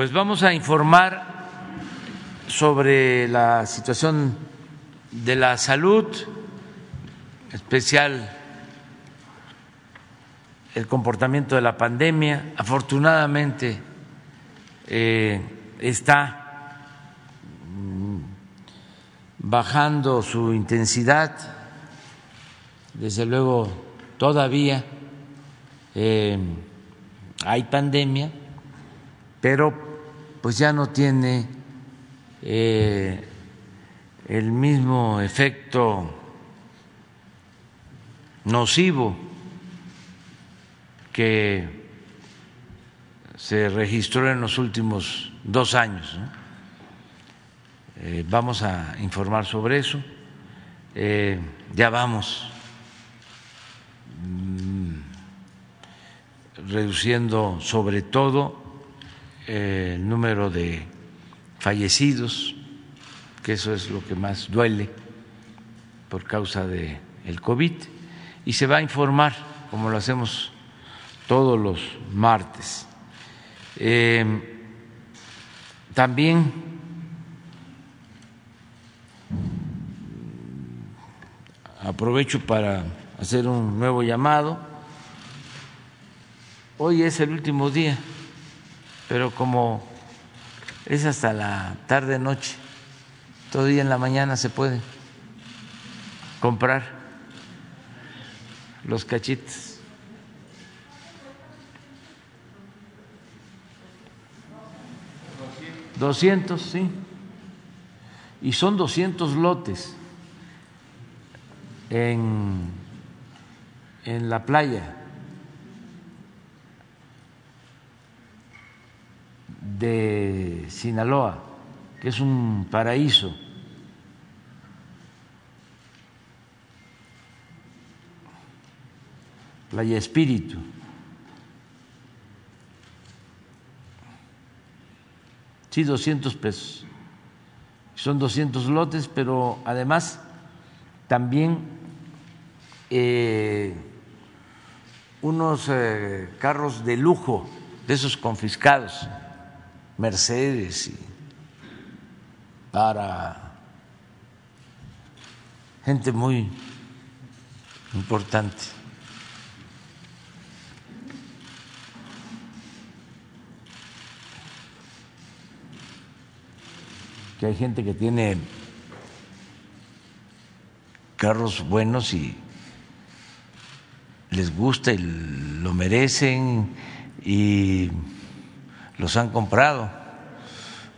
Pues vamos a informar sobre la situación de la salud, especial el comportamiento de la pandemia. Afortunadamente eh, está mm, bajando su intensidad, desde luego todavía eh, hay pandemia, pero pues ya no tiene eh, el mismo efecto nocivo que se registró en los últimos dos años. Eh, vamos a informar sobre eso. Eh, ya vamos mm, reduciendo sobre todo el número de fallecidos, que eso es lo que más duele por causa del el COVID, y se va a informar, como lo hacemos todos los martes. Eh, también aprovecho para hacer un nuevo llamado. Hoy es el último día, pero como es hasta la tarde noche, todavía en la mañana se puede comprar los cachitos 200, sí. Y son 200 lotes en, en la playa de Sinaloa, que es un paraíso. Playa Espíritu. sí, 200 pesos. Son 200 lotes, pero además también eh, unos eh, carros de lujo, de esos confiscados, Mercedes, y para gente muy importante. que hay gente que tiene carros buenos y les gusta y lo merecen y los han comprado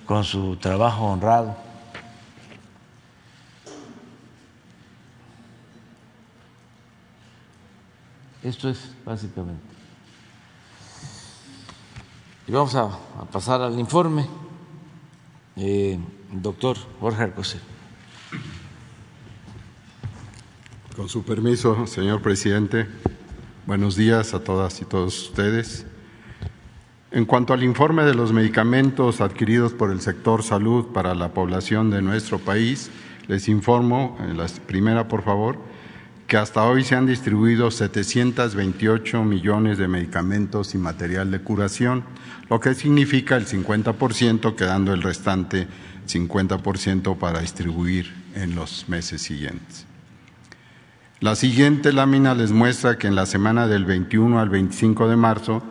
con su trabajo honrado. Esto es básicamente. Y vamos a, pasar al informe. Eh, doctor Jorge Arcosel. Con su permiso, señor presidente, buenos días a todas y todos ustedes. En cuanto al informe de los medicamentos adquiridos por el sector salud para la población de nuestro país, les informo, en la primera por favor, que hasta hoy se han distribuido 728 millones de medicamentos y material de curación, lo que significa el 50%, quedando el restante 50% para distribuir en los meses siguientes. La siguiente lámina les muestra que en la semana del 21 al 25 de marzo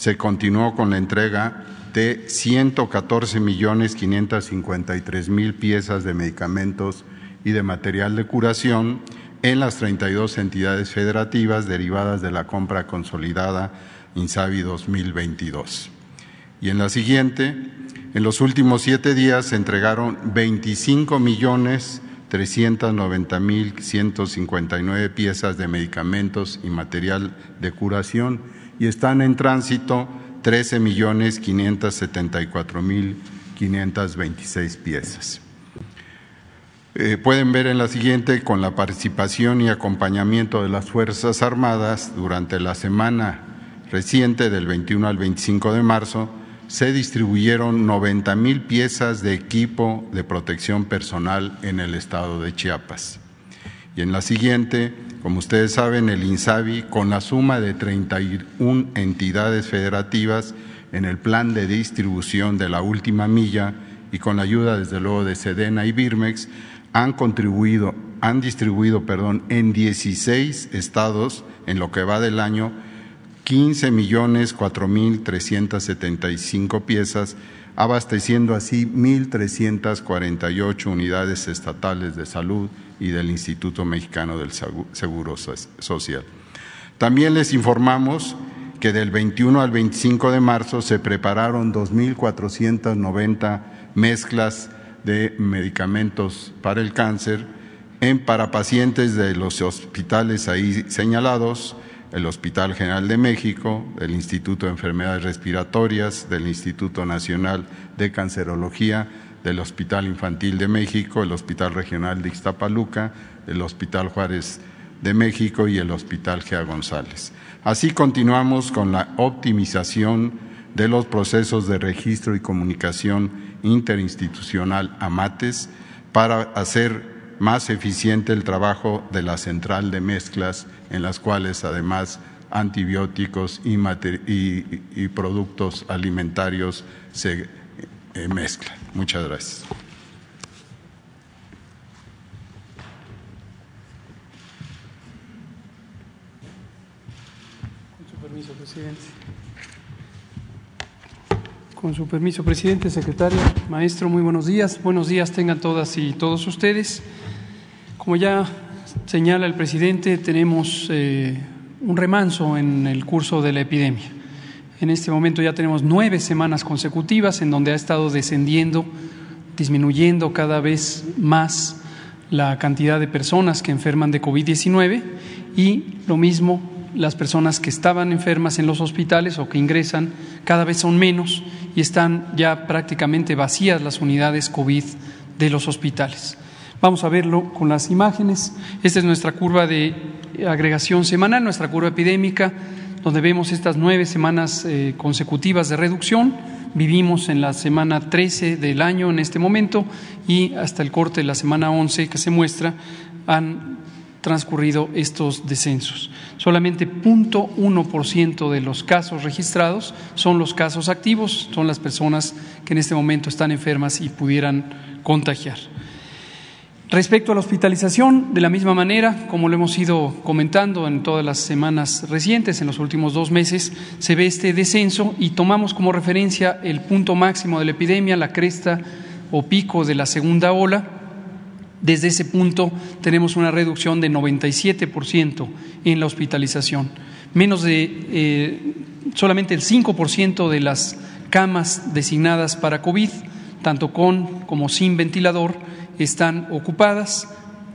se continuó con la entrega de 114 millones 553 mil piezas de medicamentos y de material de curación en las 32 entidades federativas derivadas de la compra consolidada INSABI 2022. Y en la siguiente, en los últimos siete días se entregaron 25 millones 390 mil 159 piezas de medicamentos y material de curación y están en tránsito 13 millones 574 mil 526 piezas. Eh, pueden ver en la siguiente con la participación y acompañamiento de las Fuerzas Armadas durante la semana reciente del 21 al 25 de marzo se distribuyeron 90 mil piezas de equipo de protección personal en el estado de Chiapas. Y en la siguiente, como ustedes saben, el INSABI, con la suma de 31 entidades federativas, en el plan de distribución de la última milla y con la ayuda desde luego de Sedena y Birmex han contribuido, han distribuido, perdón, en 16 estados en lo que va del año 15 millones 4 mil 375 piezas, abasteciendo así 1.348 unidades estatales de salud y del Instituto Mexicano del Seguro Social. También les informamos que del 21 al 25 de marzo se prepararon 2.490 mezclas de medicamentos para el cáncer en para pacientes de los hospitales ahí señalados, el Hospital General de México, el Instituto de Enfermedades Respiratorias, del Instituto Nacional de Cancerología, del Hospital Infantil de México, el Hospital Regional de Ixtapaluca, el Hospital Juárez de México y el Hospital Gea González. Así continuamos con la optimización de los procesos de registro y comunicación interinstitucional AMATES para hacer más eficiente el trabajo de la central de mezclas, en las cuales además antibióticos y, productos alimentarios se mezclan. Muchas gracias. Con su permiso, presidente. Con su permiso, presidente, secretario, maestro, muy buenos días. Buenos días tengan todas y todos ustedes. Como ya señala el presidente, tenemos eh, un remanso en el curso de la epidemia. En este momento ya tenemos nueve semanas consecutivas en donde ha estado descendiendo, disminuyendo cada vez más la cantidad de personas que enferman de COVID-19 y lo mismo las personas que estaban enfermas en los hospitales o que ingresan cada vez son menos y están ya prácticamente vacías las unidades COVID de los hospitales. Vamos a verlo con las imágenes. Esta es nuestra curva de agregación semanal, nuestra curva epidémica, donde vemos estas nueve semanas eh, consecutivas de reducción. Vivimos en la semana 13 del año en este momento y hasta el corte de la semana 11 que se muestra han transcurrido estos descensos. Solamente 0.1% de los casos registrados son los casos activos, son las personas que en este momento están enfermas y pudieran contagiar. Respecto a la hospitalización, de la misma manera, como lo hemos ido comentando en todas las semanas recientes, en los últimos dos meses, se ve este descenso y tomamos como referencia el punto máximo de la epidemia, la cresta o pico de la segunda ola. Desde ese punto tenemos una reducción de 97% en la hospitalización. Menos de eh, solamente el 5% de las camas designadas para COVID, tanto con como sin ventilador, están ocupadas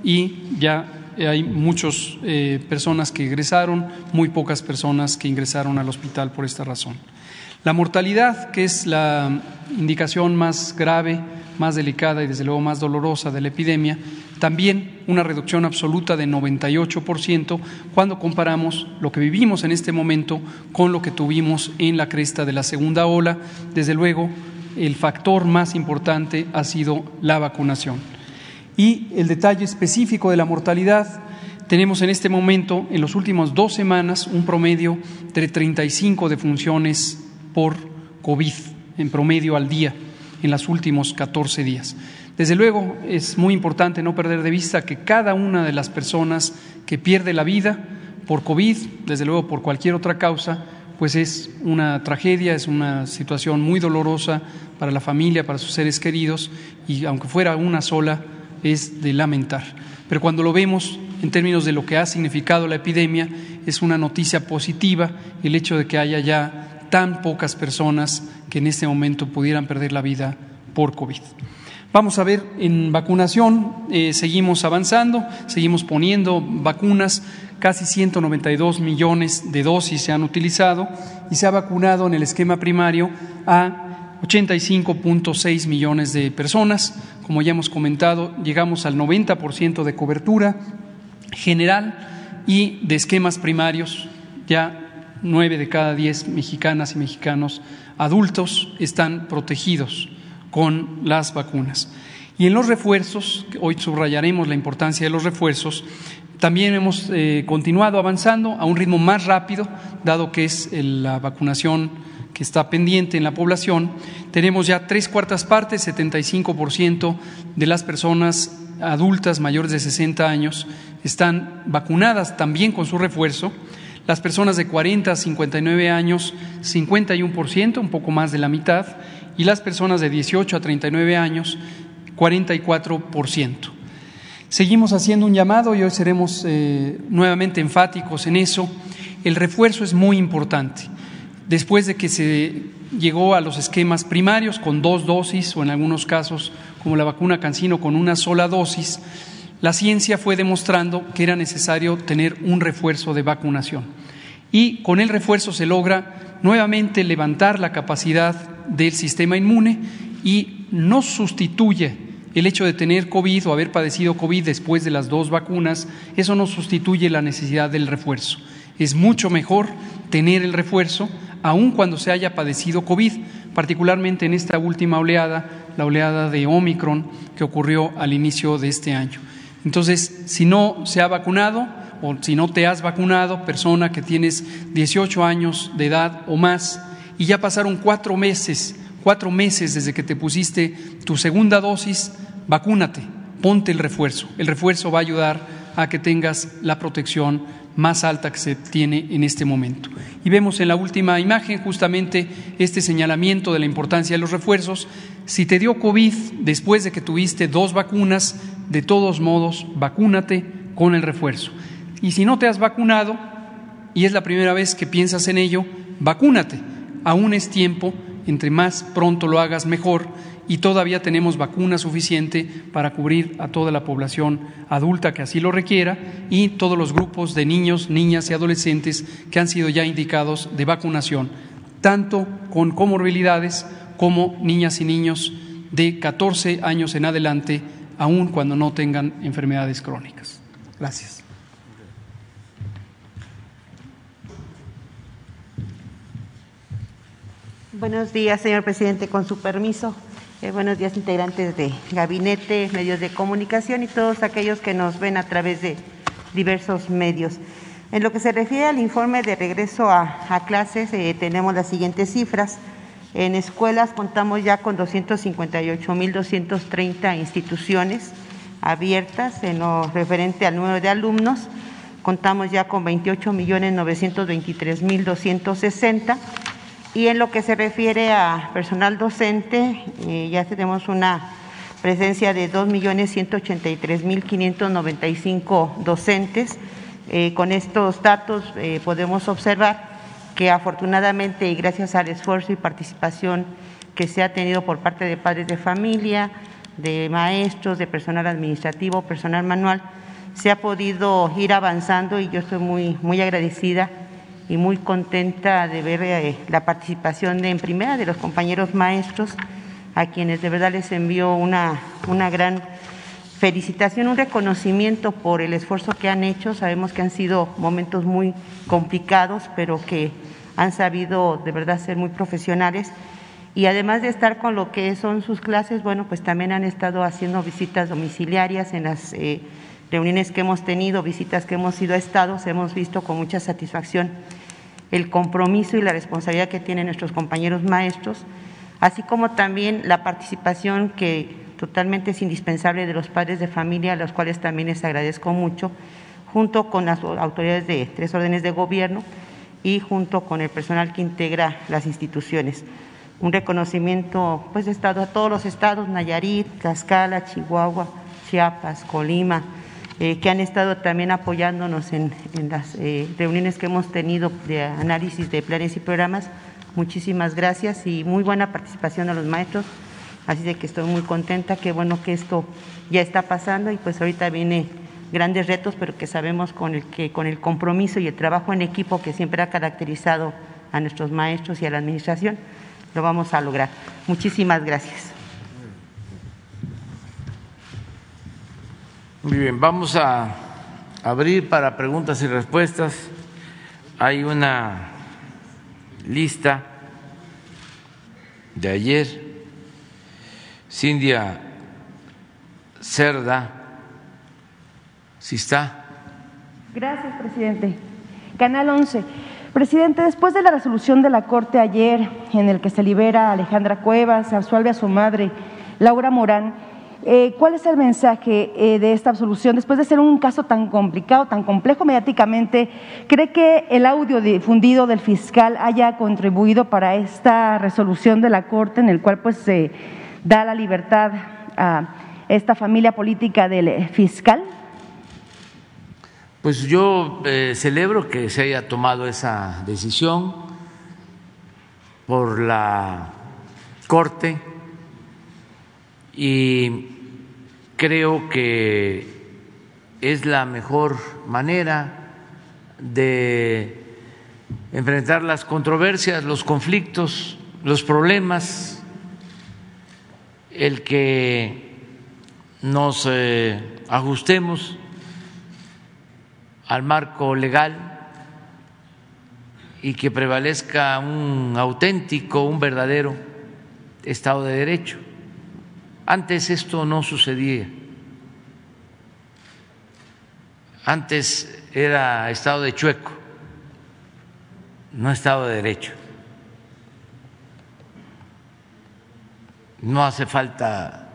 y ya hay muchas eh, personas que ingresaron, muy pocas personas que ingresaron al hospital por esta razón. La mortalidad, que es la indicación más grave, más delicada y desde luego más dolorosa de la epidemia, también una reducción absoluta de 98% cuando comparamos lo que vivimos en este momento con lo que tuvimos en la cresta de la segunda ola. Desde luego, el factor más importante ha sido la vacunación. Y el detalle específico de la mortalidad, tenemos en este momento, en los últimos dos semanas, un promedio de 35 defunciones por COVID, en promedio al día, en los últimos 14 días. Desde luego, es muy importante no perder de vista que cada una de las personas que pierde la vida por COVID, desde luego por cualquier otra causa, pues es una tragedia, es una situación muy dolorosa para la familia, para sus seres queridos, y aunque fuera una sola, es de lamentar. Pero cuando lo vemos en términos de lo que ha significado la epidemia, es una noticia positiva el hecho de que haya ya tan pocas personas que en este momento pudieran perder la vida por COVID. Vamos a ver, en vacunación eh, seguimos avanzando, seguimos poniendo vacunas, casi 192 millones de dosis se han utilizado y se ha vacunado en el esquema primario a 85.6 millones de personas. Como ya hemos comentado, llegamos al 90% de cobertura general y de esquemas primarios. Ya nueve de cada diez mexicanas y mexicanos adultos están protegidos con las vacunas. Y en los refuerzos, hoy subrayaremos la importancia de los refuerzos, también hemos eh, continuado avanzando a un ritmo más rápido, dado que es la vacunación que está pendiente en la población, tenemos ya tres cuartas partes, 75% de las personas adultas mayores de 60 años están vacunadas también con su refuerzo. Las personas de 40 a 59 años, 51%, un poco más de la mitad, y las personas de 18 a 39 años, 44%. Seguimos haciendo un llamado y hoy seremos eh, nuevamente enfáticos en eso. El refuerzo es muy importante después de que se llegó a los esquemas primarios con dos dosis o en algunos casos como la vacuna Cancino con una sola dosis, la ciencia fue demostrando que era necesario tener un refuerzo de vacunación. Y con el refuerzo se logra nuevamente levantar la capacidad del sistema inmune y no sustituye el hecho de tener COVID o haber padecido COVID después de las dos vacunas, eso no sustituye la necesidad del refuerzo. Es mucho mejor tener el refuerzo aun cuando se haya padecido COVID, particularmente en esta última oleada, la oleada de Omicron que ocurrió al inicio de este año. Entonces, si no se ha vacunado o si no te has vacunado, persona que tienes 18 años de edad o más, y ya pasaron cuatro meses, cuatro meses desde que te pusiste tu segunda dosis, vacúnate, ponte el refuerzo. El refuerzo va a ayudar a que tengas la protección más alta que se tiene en este momento. Y vemos en la última imagen justamente este señalamiento de la importancia de los refuerzos. Si te dio COVID después de que tuviste dos vacunas, de todos modos, vacúnate con el refuerzo. Y si no te has vacunado y es la primera vez que piensas en ello, vacúnate. Aún es tiempo, entre más pronto lo hagas mejor y todavía tenemos vacuna suficiente para cubrir a toda la población adulta que así lo requiera y todos los grupos de niños, niñas y adolescentes que han sido ya indicados de vacunación, tanto con comorbilidades como niñas y niños de 14 años en adelante, aun cuando no tengan enfermedades crónicas. Gracias. Buenos días, señor presidente. Con su permiso, eh, buenos días, integrantes de gabinete, medios de comunicación y todos aquellos que nos ven a través de diversos medios. En lo que se refiere al informe de regreso a, clases, eh, tenemos las siguientes cifras. En escuelas contamos ya con 258.230 instituciones abiertas en lo referente al número de alumnos. Contamos ya con 28.923.260 y en lo que se refiere a personal docente, eh, ya tenemos una presencia de 2.183.595 docentes. Eh, con estos datos eh, podemos observar que afortunadamente y gracias al esfuerzo y participación que se ha tenido por parte de padres de familia, de maestros, de personal administrativo, personal manual, se ha podido ir avanzando y yo estoy muy, muy agradecida y muy contenta de ver eh, la participación de, en primera de los compañeros maestros, a quienes de verdad les envío una, una gran felicitación, un reconocimiento por el esfuerzo que han hecho. Sabemos que han sido momentos muy complicados, pero que han sabido de verdad ser muy profesionales. Y además de estar con lo que son sus clases, bueno, pues también han estado haciendo visitas domiciliarias en las eh, reuniones que hemos tenido, visitas que hemos ido a estados, hemos visto con mucha satisfacción el compromiso y la responsabilidad que tienen nuestros compañeros maestros, así como también la participación que totalmente es indispensable de los padres de familia, a los cuales también les agradezco mucho, junto con las autoridades de tres órdenes de gobierno y junto con el personal que integra las instituciones. Un reconocimiento pues de estado a todos los estados, Nayarit, Tlaxcala, Chihuahua, Chiapas, Colima, eh, que han estado también apoyándonos en, las eh, reuniones que hemos tenido de análisis de planes y programas. Muchísimas gracias y muy buena participación a los maestros. Así de que estoy muy contenta, qué bueno que esto ya está pasando y pues ahorita viene grandes retos, pero que sabemos con el, que con el compromiso y el trabajo en equipo que siempre ha caracterizado a nuestros maestros y a la administración, lo vamos a lograr. Muchísimas gracias. Muy bien, vamos a abrir para preguntas y respuestas. Hay una lista de ayer. Cindia Cerda, si está. Gracias, presidente. Canal 11. Presidente, después de la resolución de la Corte ayer, en el que se libera a Alejandra Cuevas, se absuelve a su madre, Laura Morán, eh, ¿Cuál es el mensaje eh, de esta absolución? Después de ser un caso tan complicado, tan complejo mediáticamente, ¿cree que el audio difundido del fiscal haya contribuido para esta resolución de la Corte en el cual pues se da la libertad a esta familia política del fiscal? Pues yo eh, celebro que se haya tomado esa decisión por la Corte y creo que es la mejor manera de enfrentar las controversias, los conflictos, los problemas, el que nos eh, ajustemos al marco legal y que prevalezca un auténtico, un verdadero Estado de Derecho. Antes esto no sucedía. Antes era Estado de chueco, no Estado de Derecho. No hace falta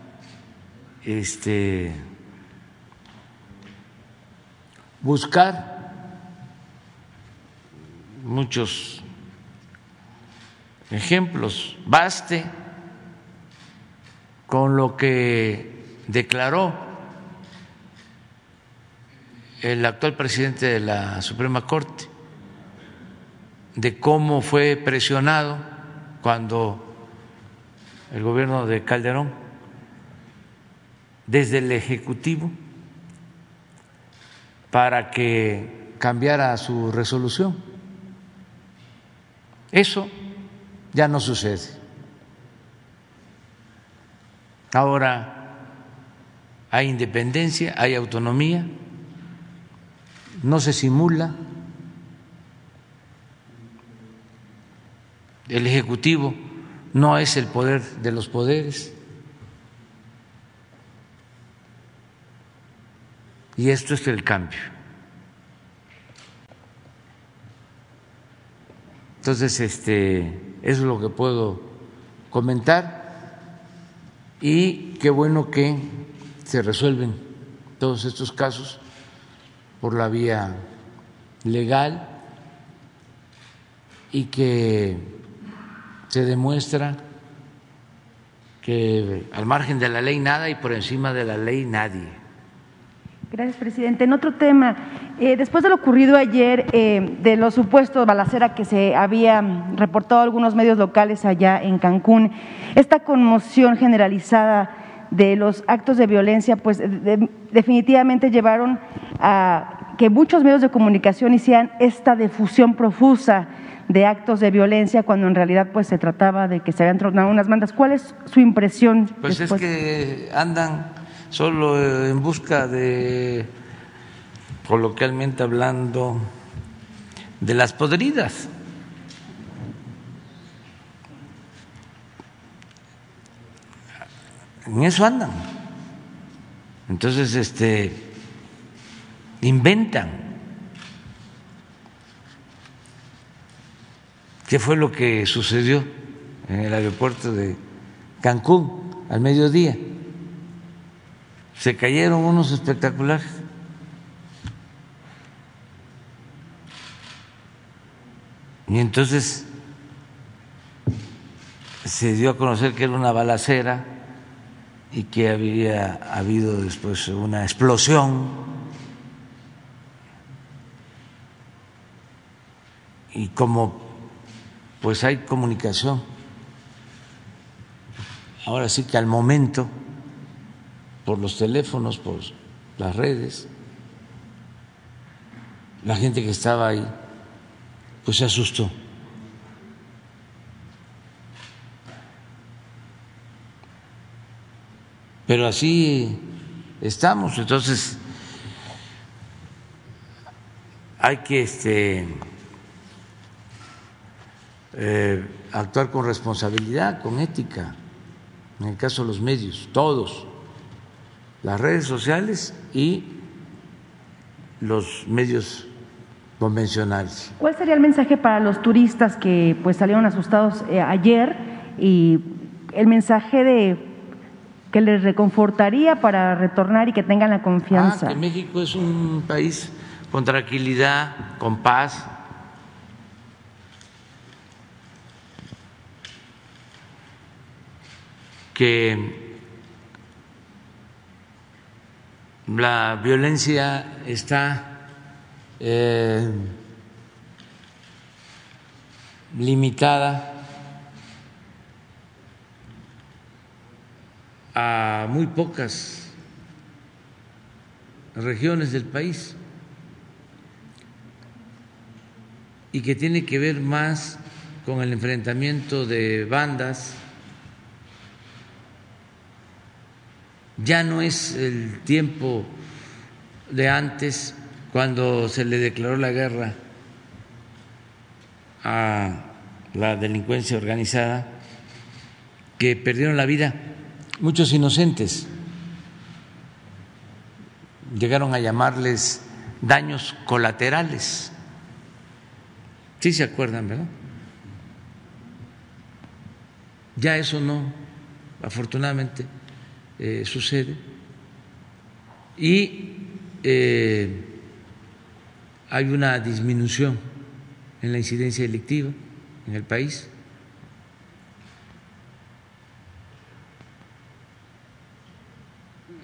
este buscar muchos ejemplos, baste con lo que declaró el actual presidente de la Suprema Corte, de cómo fue presionado cuando el gobierno de Calderón, desde el Ejecutivo, para que cambiara su resolución. Eso ya no sucede. Ahora hay independencia, hay autonomía, no se simula. El Ejecutivo no es el poder de los poderes. Y esto es el cambio. Entonces, este, eso es lo que puedo comentar y qué bueno que se resuelven todos estos casos por la vía legal y que se demuestra que al margen de la ley nada y por encima de la ley nadie. Gracias, presidente. En otro tema, eh, después de lo ocurrido ayer, eh, de los supuestos balacera que se había reportado algunos medios locales allá en Cancún, esta conmoción generalizada de los actos de violencia, pues definitivamente llevaron a que muchos medios de comunicación hicieran esta difusión profusa de actos de violencia cuando en realidad pues se trataba de que se habían tronado unas bandas. ¿Cuál es su impresión? Pues es que andan solo en busca de, coloquialmente hablando, de las podridas. En eso andan. Entonces, este, inventan. ¿Qué fue lo que sucedió en el aeropuerto de Cancún al mediodía? Se cayeron unos espectaculares. Y entonces se dio a conocer que era una balacera y que había habido después una explosión. Y como pues hay comunicación, ahora sí que al momento por los teléfonos, por las redes. La gente que estaba ahí, pues se asustó. Pero así estamos, entonces hay que este, eh, actuar con responsabilidad, con ética, en el caso de los medios, todos las redes sociales y los medios convencionales. ¿Cuál sería el mensaje para los turistas que pues salieron asustados eh, ayer y el mensaje de que les reconfortaría para retornar y que tengan la confianza? Ah, que México es un país con tranquilidad, con paz. que la violencia está eh, limitada a muy pocas regiones del país y que tiene que ver más con el enfrentamiento de bandas. Ya no es el tiempo de antes cuando se le declaró la guerra a la delincuencia organizada, que perdieron la vida muchos inocentes. Llegaron a llamarles daños colaterales. Sí se acuerdan, ¿verdad? Ya eso no, afortunadamente, eh, sucede. Y eh, hay una disminución en la incidencia delictiva en el país.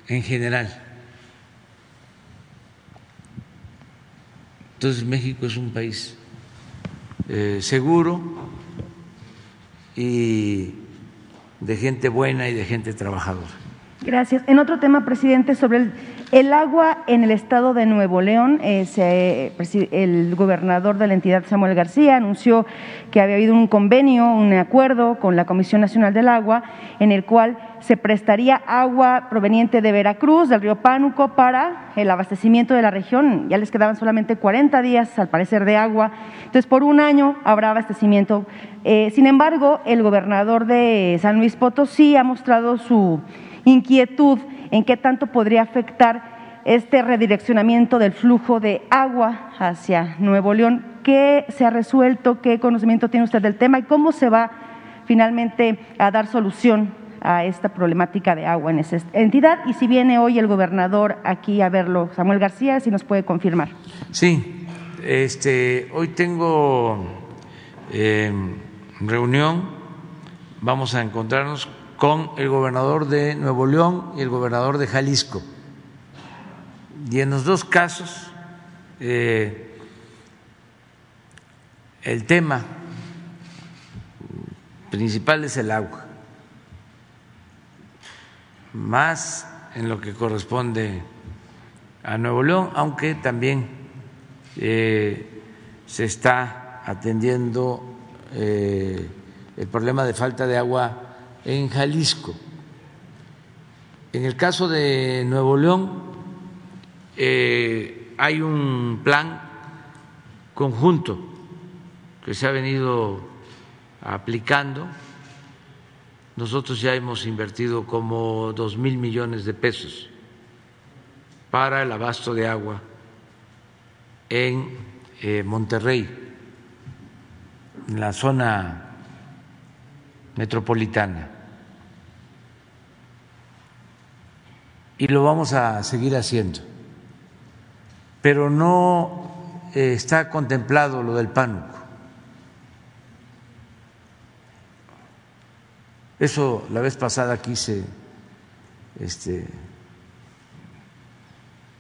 en general. Entonces México es un país eh, seguro y de gente buena y de gente trabajadora. Gracias. En otro tema, presidente, sobre el, agua en el estado de Nuevo León, eh, el gobernador de la entidad, Samuel García, anunció que había habido un convenio, un acuerdo con la Comisión Nacional del Agua, en el cual se prestaría agua proveniente de Veracruz, del río Pánuco, para el abastecimiento de la región. Ya les quedaban solamente 40 días, al parecer, de agua. Entonces, por un año habrá abastecimiento. Eh, sin embargo, el gobernador de San Luis Potosí ha mostrado su inquietud en qué tanto podría afectar este redireccionamiento del flujo de agua hacia Nuevo León. ¿Qué se ha resuelto? ¿Qué conocimiento tiene usted del tema? ¿Y cómo se va finalmente a dar solución a esta problemática de agua en esa entidad? Y si viene hoy el gobernador aquí a verlo, Samuel García, si nos puede confirmar. Sí, este, hoy tengo eh, reunión, vamos a encontrarnos con el gobernador de Nuevo León y el gobernador de Jalisco. Y en los dos casos, eh, el tema principal es el agua, más en lo que corresponde a Nuevo León, aunque también eh, se está atendiendo eh, el problema de falta de agua en Jalisco. En el caso de Nuevo León eh, hay un plan conjunto que se ha venido aplicando. Nosotros ya hemos invertido como dos mil millones de pesos para el abasto de agua en eh, Monterrey, en la zona metropolitana. Y lo vamos a seguir haciendo. Pero no eh, está contemplado lo del pánuco. Eso la vez pasada aquí se este,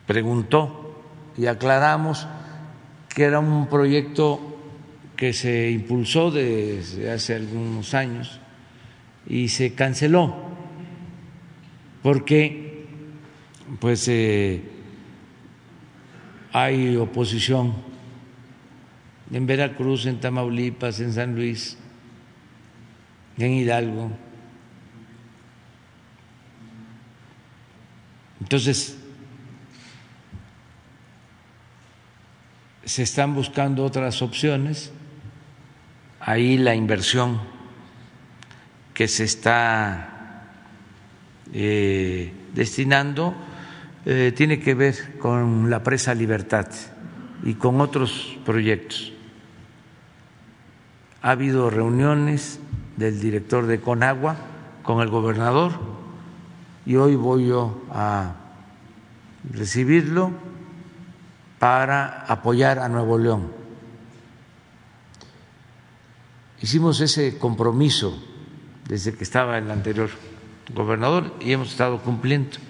preguntó y aclaramos que era un proyecto que se impulsó desde hace algunos años y se canceló porque pues eh, hay oposición en Veracruz, en Tamaulipas, en San Luis, en Hidalgo. Entonces, se están buscando otras opciones. Ahí la inversión que se está eh, destinando eh, tiene que ver con la presa Libertad y con otros proyectos. Ha habido reuniones del director de Conagua con el gobernador y hoy voy a recibirlo para apoyar a Nuevo León. Hicimos ese compromiso desde que estaba el anterior gobernador y hemos estado cumpliendo.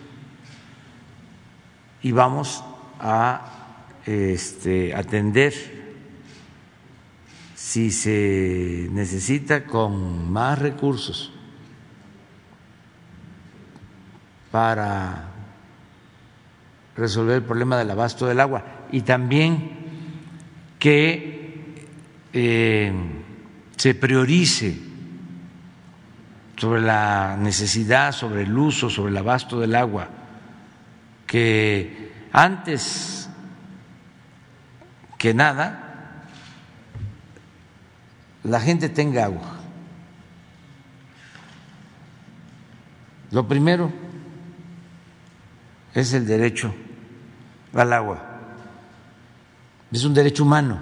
Y vamos a este, atender. Si se necesita con más recursos para resolver el problema del abasto del agua. Y también que eh, se priorice sobre la necesidad, sobre el uso, sobre el abasto del agua, que antes que nada la gente tenga agua. Lo primero es el derecho al agua. Es un derecho humano.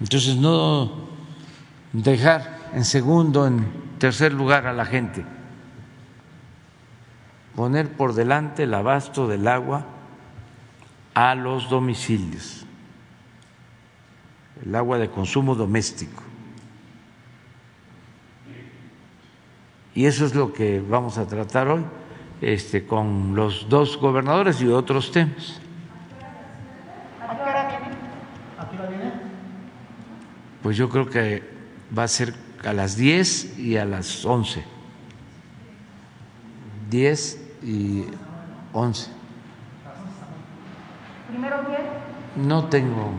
Entonces no dejar en segundo, en tercer lugar a la gente, poner por delante el abasto del agua a los domicilios, el agua de consumo doméstico. Y eso es lo que vamos a tratar hoy este, con los dos gobernadores y otros temas. Pues yo creo que va a ser a las 10 y a las 11. 10 y 11. ¿Primero quién? No tengo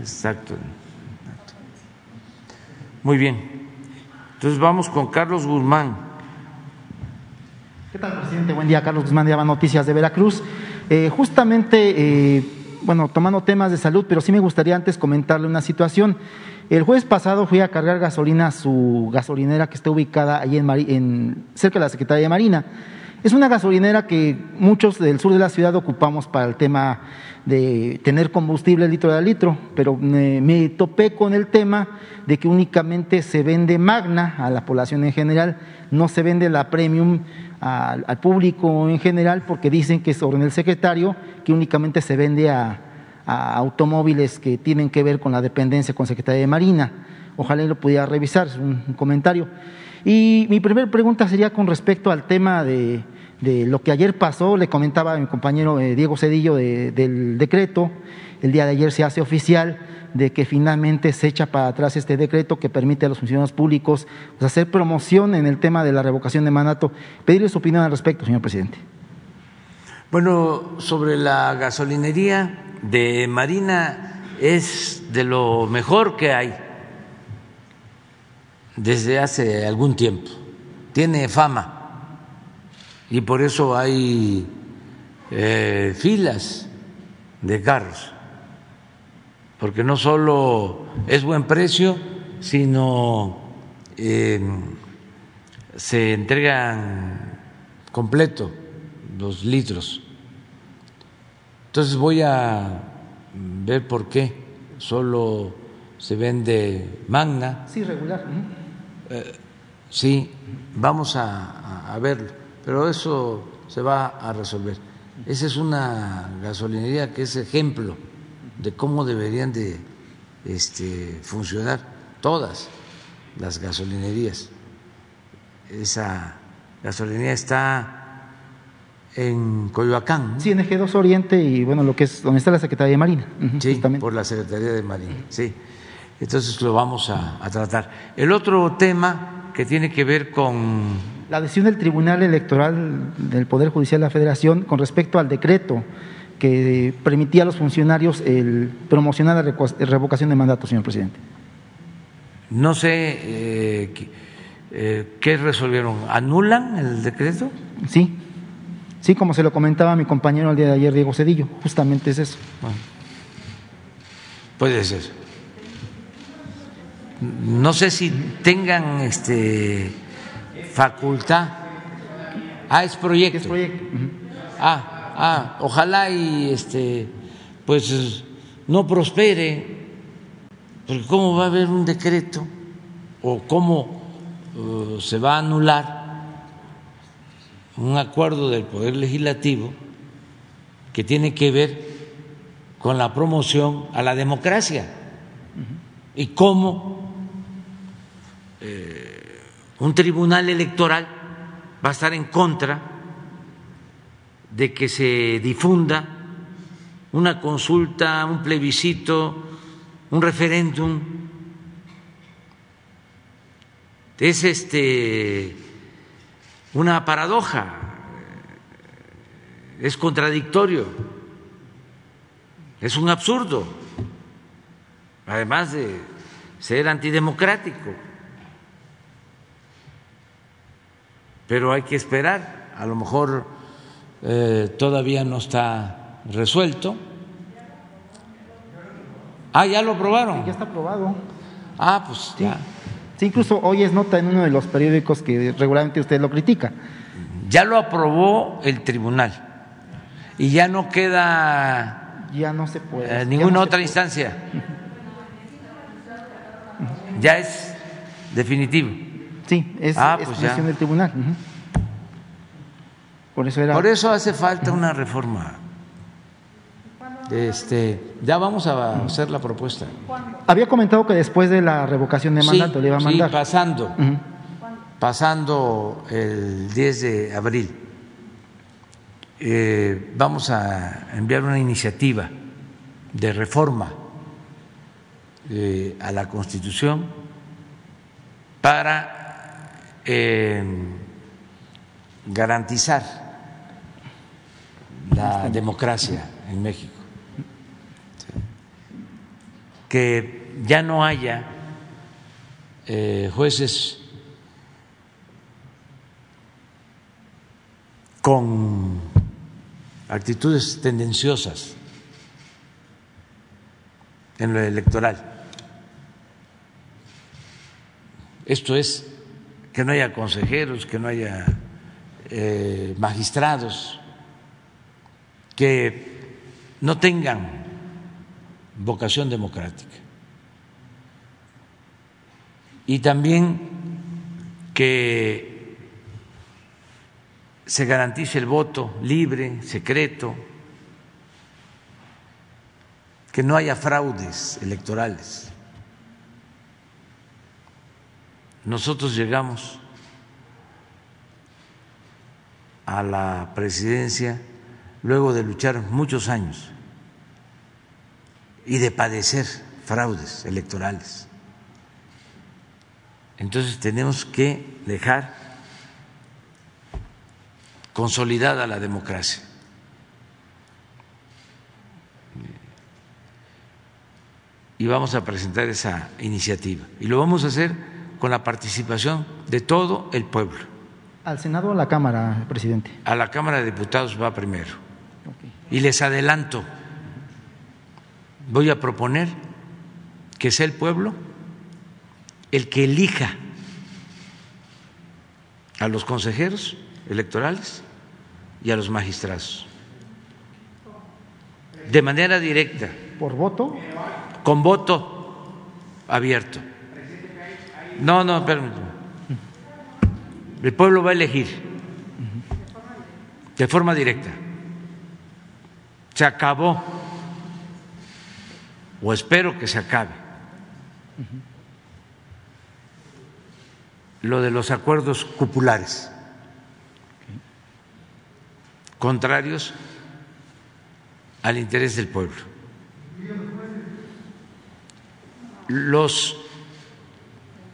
exacto. Muy bien. Entonces vamos con Carlos Guzmán. ¿Qué tal, presidente? Buen día, Carlos Guzmán de Aba Noticias de Veracruz. Eh, justamente, eh, bueno, tomando temas de salud, pero sí me gustaría antes comentarle una situación. El jueves pasado fui a cargar gasolina a su gasolinera que está ubicada ahí en, en cerca de la Secretaría de Marina. Es una gasolinera que muchos del sur de la ciudad ocupamos para el tema de tener combustible litro a litro, pero me, topé con el tema de que únicamente se vende Magna a la población en general, no se vende la Premium al, público en general porque dicen que es orden del secretario que únicamente se vende a, automóviles que tienen que ver con la dependencia con Secretaría de Marina. Ojalá lo pudiera revisar, es un comentario. Y mi primera pregunta sería con respecto al tema de, lo que ayer pasó. Le comentaba a mi compañero eh, Diego Cedillo del decreto. El día de ayer se hace oficial de que finalmente se echa para atrás este decreto que permite a los funcionarios públicos pues, hacer promoción en el tema de la revocación de mandato. Pedirle su opinión al respecto, señor presidente. Bueno, sobre la gasolinería de Marina es de lo mejor que hay desde hace algún tiempo. Tiene fama y por eso hay eh, filas de carros, porque no solo es buen precio, sino eh, se entregan completo los litros. Entonces voy a ver por qué solo se vende magna. Sí, regular. Eh, sí, vamos a, a, verlo, pero eso se va a resolver. Esa es una gasolinería que es ejemplo de cómo deberían de este, funcionar todas las gasolinerías. Esa gasolinería está en Coyoacán. Sí, en Eje 2 Oriente y bueno, lo que es donde está la Secretaría de Marina. sí, por la Secretaría de Marina, sí entonces lo vamos a, tratar. El otro tema que tiene que ver con... La decisión del Tribunal Electoral del Poder Judicial de la Federación con respecto al decreto que permitía a los funcionarios el promocionar la revocación de mandato, señor presidente. No sé eh, eh, qué resolvieron. ¿Anulan el decreto? Sí, sí, como se lo comentaba mi compañero el día de ayer, Diego Cedillo, justamente es eso. puede ser no sé si tengan este, facultad Ah, es proyecto. Es proyecto. Ah, ah, ojalá y este, pues no prospere, porque cómo va a haber un decreto o cómo eh, se va a anular un acuerdo del Poder Legislativo que tiene que ver con la promoción a la democracia y cómo eh, un tribunal electoral va a estar en contra de que se difunda una consulta, un plebiscito, un referéndum. Es este una paradoja, es contradictorio, es un absurdo, además de ser antidemocrático. Pero hay que esperar, a lo mejor eh, todavía no está resuelto. Ah, ya lo aprobaron. Ya está aprobado. Ah, pues Sí. ya. Sí, incluso hoy es nota en uno de los periódicos que regularmente usted lo critica. Ya lo aprobó el tribunal y ya no queda Ya no se puede. eh, ninguna no otra instancia. Ya es definitivo. Sí, es, Ah, es pues decisión ya. del tribunal. Por eso era. Por eso hace falta una reforma. Este, ya vamos a hacer la propuesta. Había comentado que después de la revocación de Sí, mandato le iba a sí, mandar. pasando, Ujú. pasando el 10 de abril, eh, vamos a enviar una iniciativa de reforma eh, a la Constitución para eh, garantizar la democracia en México. Que ya no haya eh, jueces con actitudes tendenciosas en lo electoral. Esto es que no haya consejeros, que no haya eh, magistrados, que no tengan vocación democrática. Y también que se garantice el voto libre, secreto, que no haya fraudes electorales. Nosotros llegamos a la presidencia luego de luchar muchos años y de padecer fraudes electorales. Entonces tenemos que dejar consolidada la democracia. Y vamos a presentar esa iniciativa. Y lo vamos a hacer con la participación de todo el pueblo. ¿Al Senado o a la Cámara, presidente? A la Cámara de Diputados va primero. Y les adelanto, voy a proponer que sea el pueblo el que elija a los consejeros electorales y a los magistrados. De manera directa, ¿Por voto? con voto abierto. No, no, permítame. El pueblo va a elegir de forma directa. Se acabó, o espero que se acabe, lo de los acuerdos cupulares, contrarios al interés del pueblo. Los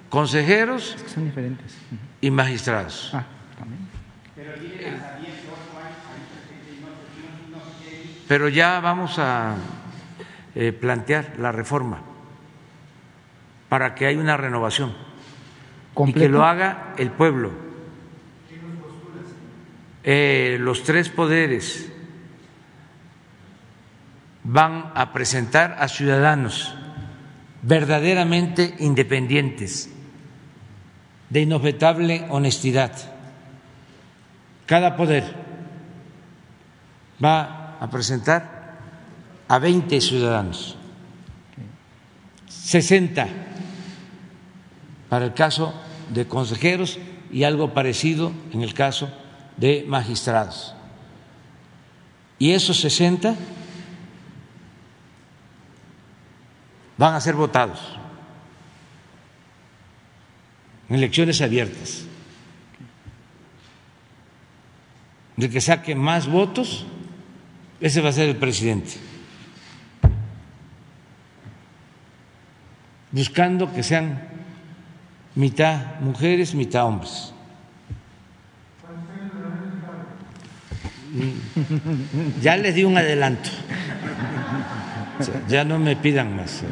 consejeros son diferentes. Y magistrados. Ah. Pero ya vamos a eh, plantear la reforma para que haya una renovación y que lo haga el pueblo. Eh, los tres poderes van a presentar a ciudadanos verdaderamente independientes, de inobjetable honestidad, cada poder va a presentar a 20 ciudadanos, 60 para el caso de consejeros y algo parecido en el caso de magistrados. Y esos 60 van a ser votados en elecciones abiertas. De que saque más votos, ese va a ser el presidente. Buscando que sean mitad mujeres, mitad hombres. Ya les di un adelanto. ya no me pidan más.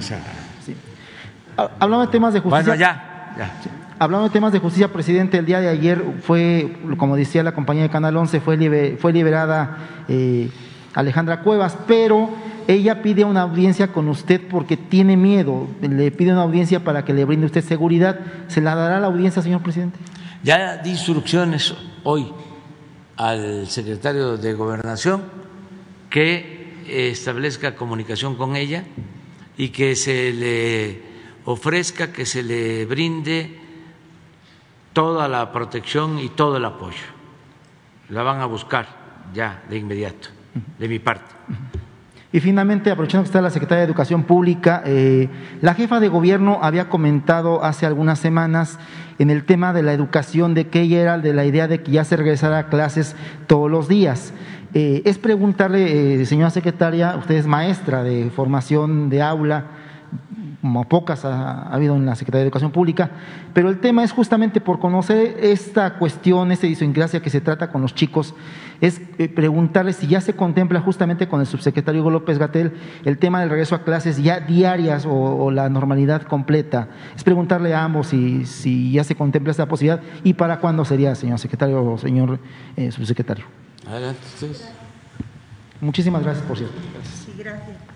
Hablando de temas de justicia. Bueno, ya, ya. Hablando de temas de justicia, presidente, el día de ayer fue, como decía la compañía de Canal 11, fue, fue liberada eh, Alejandra Cuevas, pero ella pide una audiencia con usted porque tiene miedo, le pide una audiencia para que le brinde usted seguridad. ¿Se la dará la audiencia, señor presidente? Ya di instrucciones hoy al secretario de Gobernación que establezca comunicación con ella y que se le ofrezca, que se le brinde toda la protección y todo el apoyo. La van a buscar ya de inmediato, de mi parte. Y finalmente, aprovechando que está la secretaria de Educación Pública, eh, la jefa de gobierno había comentado hace algunas semanas en el tema de la educación de que ella era de la idea de que ya se regresara a clases todos los días. Eh, es preguntarle, eh, señora secretaria, usted es maestra de formación de aula, como pocas ha, habido en la Secretaría de Educación Pública, pero el tema es justamente por conocer esta cuestión, esta idiosincrasia que se trata con los chicos, es eh, preguntarle si ya se contempla justamente con el subsecretario Hugo López Gatel el tema del regreso a clases ya diarias o, la normalidad completa. Es preguntarle a ambos si, si, ya se contempla esta posibilidad y para cuándo sería, señor secretario o señor eh, subsecretario. Adelante, Muchísimas gracias, por cierto. Sí, gracias.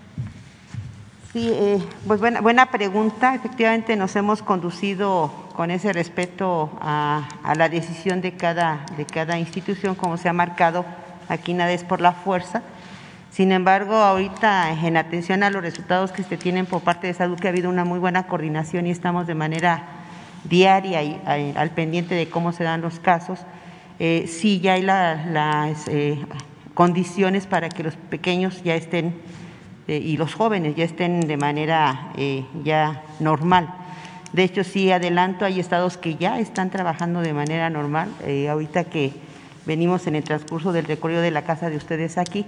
Sí, eh, pues buena, buena pregunta. Efectivamente nos hemos conducido con ese respeto a, la decisión de cada, de cada institución, como se ha marcado aquí nada es por la fuerza. Sin embargo, ahorita en atención a los resultados que se tienen por parte de salud, que ha habido una muy buena coordinación y estamos de manera diaria y, al pendiente de cómo se dan los casos, eh, sí ya hay las eh, condiciones para que los pequeños ya estén eh, y los jóvenes ya estén de manera eh, ya normal. De hecho, sí adelanto, hay estados que ya están trabajando de manera normal. Eh, ahorita que venimos en el transcurso del recorrido de la casa de ustedes aquí,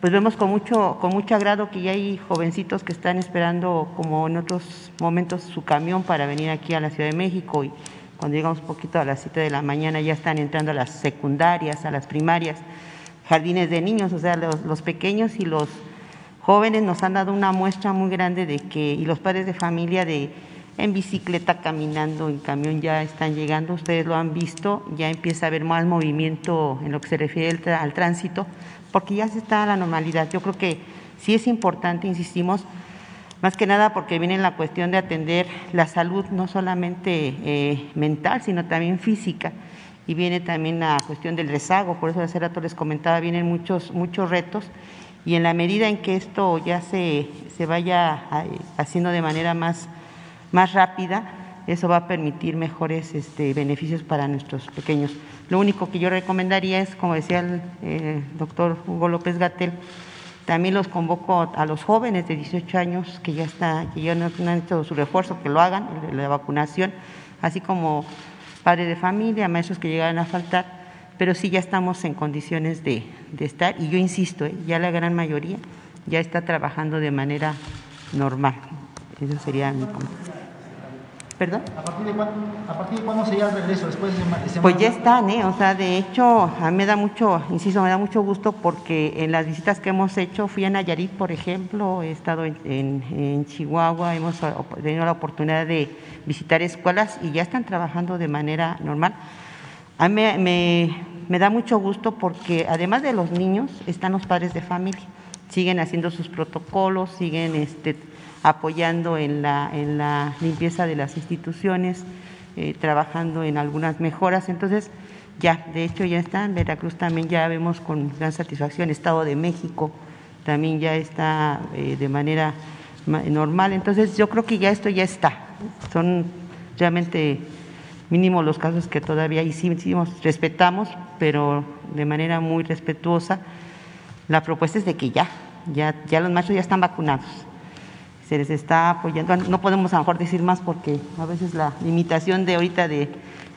pues vemos con mucho, con mucho agrado que ya hay jovencitos que están esperando, como en otros momentos, su camión para venir aquí a la Ciudad de México y cuando llegamos un poquito a las 7 de la mañana ya están entrando a las secundarias, a las primarias, jardines de niños, o sea, los pequeños y los jóvenes nos han dado una muestra muy grande de que, y los padres de familia de en bicicleta, caminando, en camión ya están llegando, ustedes lo han visto, ya empieza a haber más movimiento en lo que se refiere al tránsito, porque ya se está a la normalidad. Yo creo que sí es importante, insistimos, más que nada porque viene la cuestión de atender la salud no solamente eh, mental, sino también física, y viene también la cuestión del rezago, por eso hace rato les comentaba, vienen muchos, muchos retos y en la medida en que esto ya se, se vaya haciendo de manera más, más rápida, eso va a permitir mejores este, beneficios para nuestros pequeños. Lo único que yo recomendaría es, como decía el eh, doctor Hugo López Gatel, también los convoco a los jóvenes de 18 años que ya, está, que ya no, han hecho su refuerzo, que lo hagan, la vacunación, así como padres de familia, maestros que llegaran a faltar, pero sí ya estamos en condiciones de, estar, y yo insisto, ¿eh? ya la gran mayoría ya está trabajando de manera normal. Eso sería mi punto. ¿Perdón? ¿A partir, de cuándo, sería el regreso? Después de, pues ya están, ¿eh? O sea, de hecho, a mí me da mucho, insisto, me da mucho gusto porque en las visitas que hemos hecho, fui a Nayarit, por ejemplo, he estado en, Chihuahua, hemos tenido la oportunidad de visitar escuelas y ya están trabajando de manera normal. A mí me, da mucho gusto porque además de los niños están los padres de familia, siguen haciendo sus protocolos, siguen este, apoyando en la, en la limpieza de las instituciones, eh, trabajando en algunas mejoras. Entonces, ya, de hecho ya está, en Veracruz también ya vemos con gran satisfacción, Estado de México también ya está eh, de manera normal, entonces yo creo que ya esto ya está, son realmente mínimos los casos que todavía hicimos, respetamos, pero de manera muy respetuosa, la propuesta es de que ya, ya, ya los machos ya están vacunados se les está apoyando. No podemos a lo mejor decir más porque a veces la limitación de ahorita de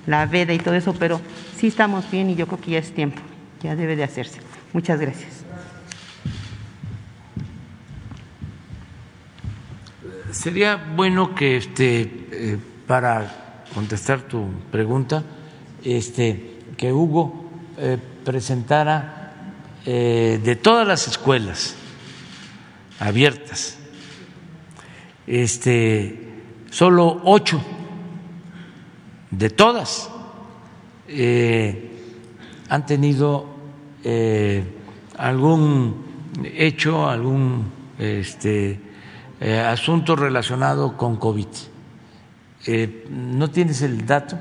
la veda y todo eso, pero sí estamos bien y yo creo que ya es tiempo, ya debe de hacerse. Muchas gracias. Sería bueno que este eh, para contestar tu pregunta, este que Hugo eh, presentara eh, de todas las escuelas abiertas, este solo ocho de todas, eh, han tenido eh, algún hecho, algún este, asunto relacionado con COVID. ¿No tienes el dato?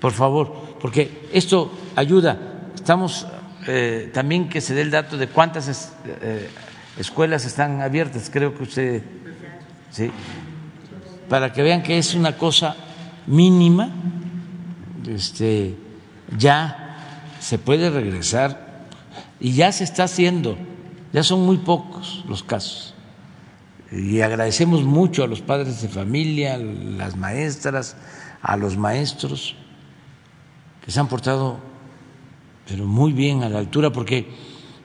Por favor, porque esto ayuda. Estamos también que se dé el dato de cuántas escuelas están abiertas. Creo que usted, sí, para que vean que es una cosa mínima, este, ya se puede regresar y ya se está haciendo, ya son muy pocos los casos. Y agradecemos mucho a los padres de familia, a las maestras, a los maestros, que se han portado pero muy bien a la altura, porque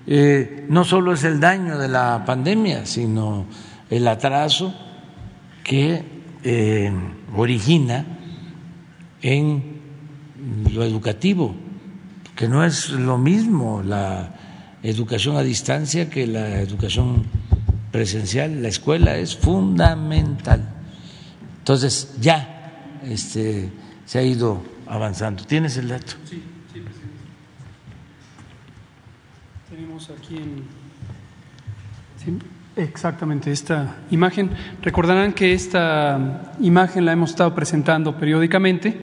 eh, no solo es el daño de la pandemia, sino el atraso que eh, origina en lo educativo, que no es lo mismo la educación a distancia que la educación presencial. La escuela es fundamental. Entonces, ya este, se ha ido avanzando. ¿Tienes el dato? Sí, sí, Tenemos aquí en. Exactamente, esta imagen. Recordarán que esta imagen la hemos estado presentando periódicamente.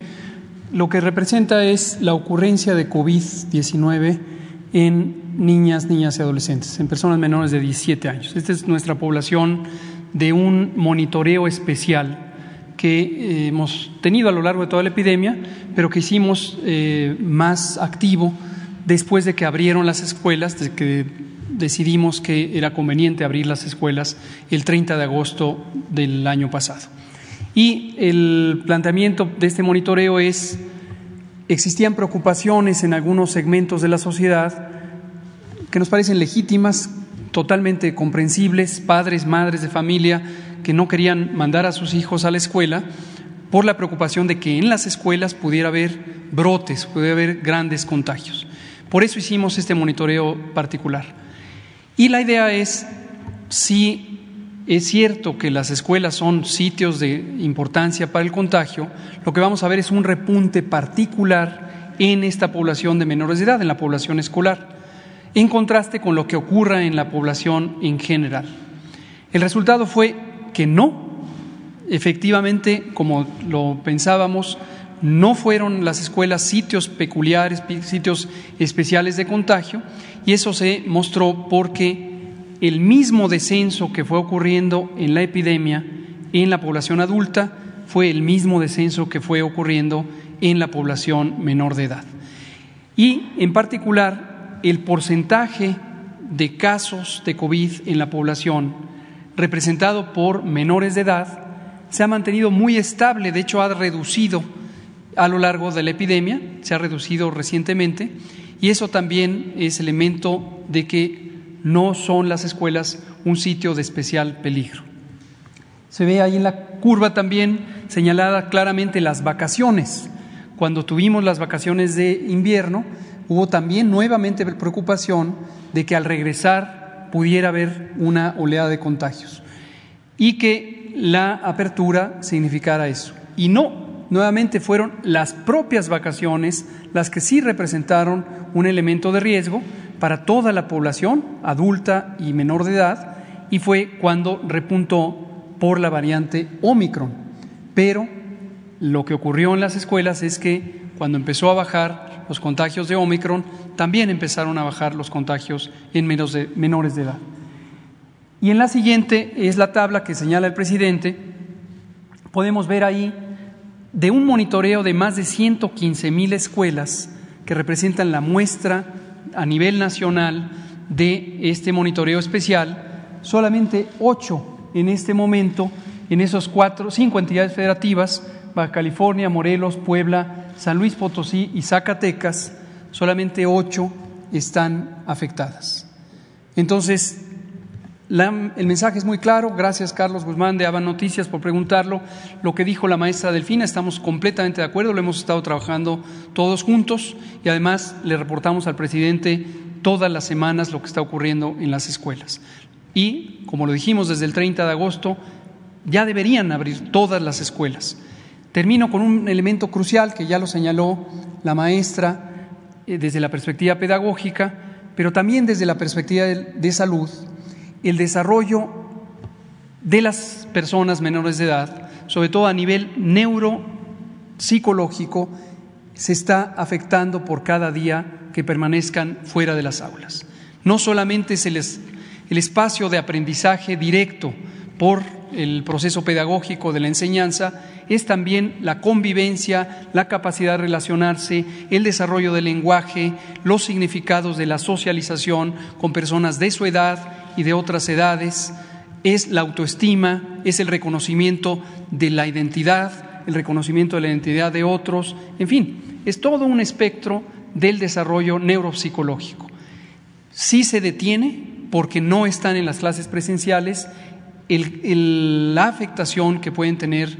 Lo que representa es la ocurrencia de COVID-19 en niñas, niñas y adolescentes, en personas menores de 17 años. Esta es nuestra población de un monitoreo especial que eh, hemos tenido a lo largo de toda la epidemia, pero que hicimos eh, más activo después de que abrieron las escuelas, de que decidimos que era conveniente abrir las escuelas el 30 de agosto del año pasado. Y el planteamiento de este monitoreo es, existían preocupaciones en algunos segmentos de la sociedad que nos parecen legítimas, totalmente comprensibles, padres, madres de familia que no querían mandar a sus hijos a la escuela por la preocupación de que en las escuelas pudiera haber brotes, pudiera haber grandes contagios. Por eso hicimos este monitoreo particular. Y la idea es, si es cierto que las escuelas son sitios de importancia para el contagio, lo que vamos a ver es un repunte particular en esta población de menores de edad, en la población escolar, en contraste con lo que ocurra en la población en general. El resultado fue que no, efectivamente, como lo pensábamos, no fueron las escuelas sitios peculiares, sitios especiales de contagio, y eso se mostró porque el mismo descenso que fue ocurriendo en la epidemia en la población adulta fue el mismo descenso que fue ocurriendo en la población menor de edad. Y en particular, el porcentaje de casos de COVID en la población representado por menores de edad se ha mantenido muy estable, de hecho ha reducido a lo largo de la epidemia, se ha reducido recientemente y eso también es elemento de que no son las escuelas un sitio de especial peligro. Se ve ahí en la curva también señalada claramente las vacaciones. Cuando tuvimos las vacaciones de invierno, hubo también nuevamente preocupación de que al regresar pudiera haber una oleada de contagios y que la apertura significara eso. Y no, nuevamente fueron las propias vacaciones las que sí representaron un elemento de riesgo para toda la población adulta y menor de edad y fue cuando repuntó por la variante Omicron. Pero lo que ocurrió en las escuelas es que cuando empezó a bajar los contagios de Omicron, también empezaron a bajar los contagios en menos de, menores de edad. Y en la siguiente es la tabla que señala el presidente. Podemos ver ahí de un monitoreo de más de 115 mil escuelas que representan la muestra a nivel nacional de este monitoreo especial, solamente ocho en este momento, en esos cuatro, cinco entidades federativas, Baja California, Morelos, Puebla, San Luis Potosí y Zacatecas, solamente ocho están afectadas. Entonces, el mensaje es muy claro. Gracias, Carlos Guzmán de Ava Noticias, por preguntarlo. Lo que dijo la maestra Delfina, estamos completamente de acuerdo, lo hemos estado trabajando todos juntos y además le reportamos al presidente todas las semanas lo que está ocurriendo en las escuelas. Y, como lo dijimos desde el 30 de agosto, ya deberían abrir todas las escuelas. Termino con un elemento crucial que ya lo señaló la maestra eh, desde la perspectiva pedagógica, pero también desde la perspectiva de salud el desarrollo de las personas menores de edad, sobre todo a nivel neuropsicológico, se está afectando por cada día que permanezcan fuera de las aulas. No solamente es el, el espacio de aprendizaje directo por el proceso pedagógico de la enseñanza, es también la convivencia, la capacidad de relacionarse, el desarrollo del lenguaje, los significados de la socialización con personas de su edad y de otras edades, es la autoestima, es el reconocimiento de la identidad, el reconocimiento de la identidad de otros, en fin, es todo un espectro del desarrollo neuropsicológico. Si se detiene porque no están en las clases presenciales la afectación que pueden tener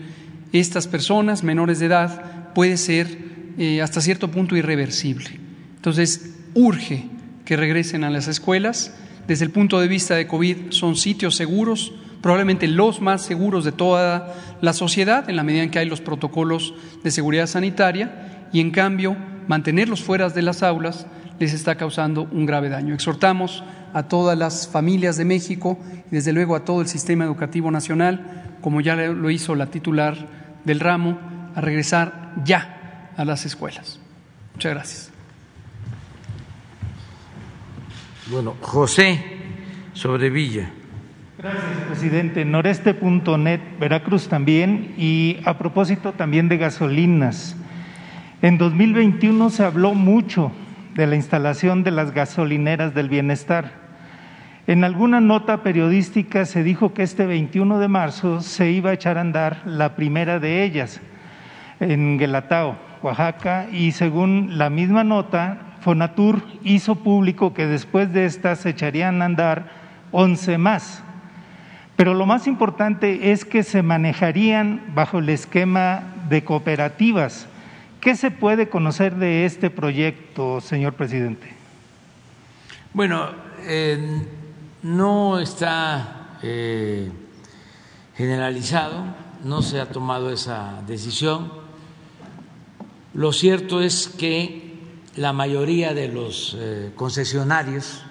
estas personas menores de edad puede ser eh, hasta cierto punto irreversible. Entonces, urge que regresen a las escuelas desde el punto de vista de COVID son sitios seguros, probablemente los más seguros de toda la sociedad, en la medida en que hay los protocolos de seguridad sanitaria, y en cambio mantenerlos fuera de las aulas les está causando un grave daño. Exhortamos a todas las familias de México y desde luego a todo el sistema educativo nacional, como ya lo hizo la titular del ramo, a regresar ya a las escuelas. Muchas gracias. Bueno, José Sobrevilla. Gracias, presidente. Noreste.net, Veracruz también. Y a propósito también de gasolinas. En 2021 se habló mucho de la instalación de las gasolineras del bienestar. En alguna nota periodística se dijo que este 21 de marzo se iba a echar a andar la primera de ellas en Guelatao, Oaxaca, y según la misma nota, Fonatur hizo público que después de estas se echarían a andar 11 más. Pero lo más importante es que se manejarían bajo el esquema de cooperativas. ¿Qué se puede conocer de este proyecto, señor presidente? Bueno, no está eh, generalizado, no se ha tomado esa decisión. Lo cierto es que la mayoría de los eh, concesionarios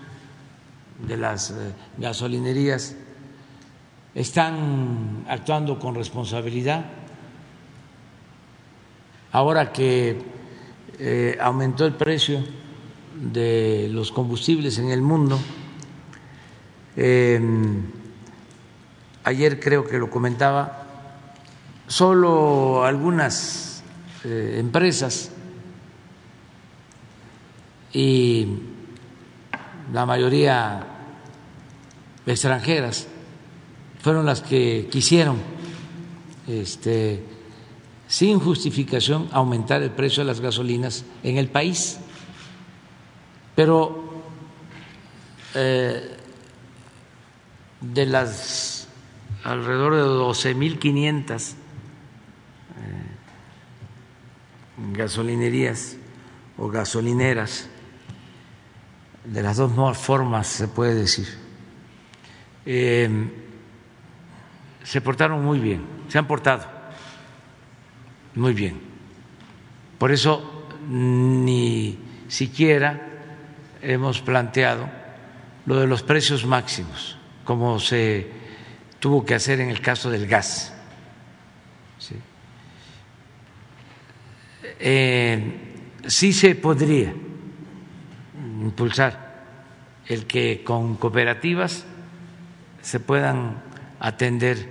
de las eh, gasolinerías están actuando con responsabilidad. Ahora que eh, aumentó el precio de los combustibles en el mundo, ayer creo que lo comentaba, solo algunas empresas y la mayoría extranjeras fueron las que quisieron, este, sin justificación, aumentar el precio de las gasolinas en el país. Pero eh, de las alrededor de 12.500 eh, gasolinerías o gasolineras de las dos formas se puede decir, eh, se portaron muy bien, se han portado muy bien. Por eso ni siquiera hemos planteado lo de los precios máximos, como se tuvo que hacer en el caso del gas. sí se podría impulsar el que con cooperativas se puedan atender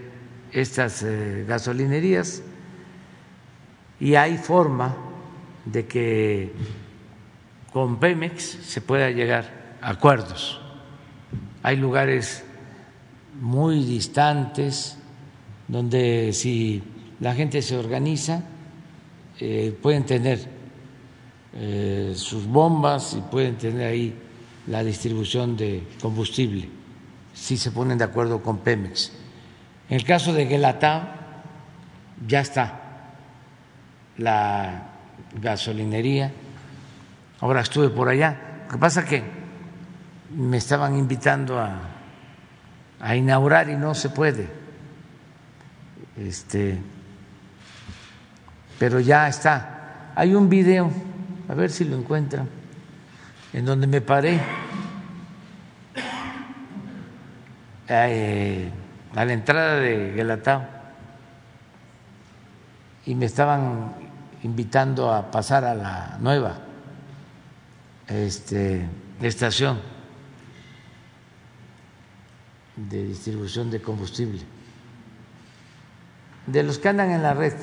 estas eh, gasolinerías y hay forma de que con Pemex se pueda llegar a acuerdos. Hay lugares muy distantes donde si la gente se organiza eh, pueden tener eh, sus bombas y pueden tener ahí la distribución de combustible si se ponen de acuerdo con Pemex. En el caso de Guelatao ya está la gasolinería. Ahora estuve por allá. Lo que pasa es que me estaban invitando a, inaugurar y no se puede. Este, pero ya está. Hay un video, a ver si lo encuentran, en donde me paré eh, a la entrada de Guelatao y me estaban invitando a pasar a la nueva este, estación de distribución de combustible, de los que andan en la red.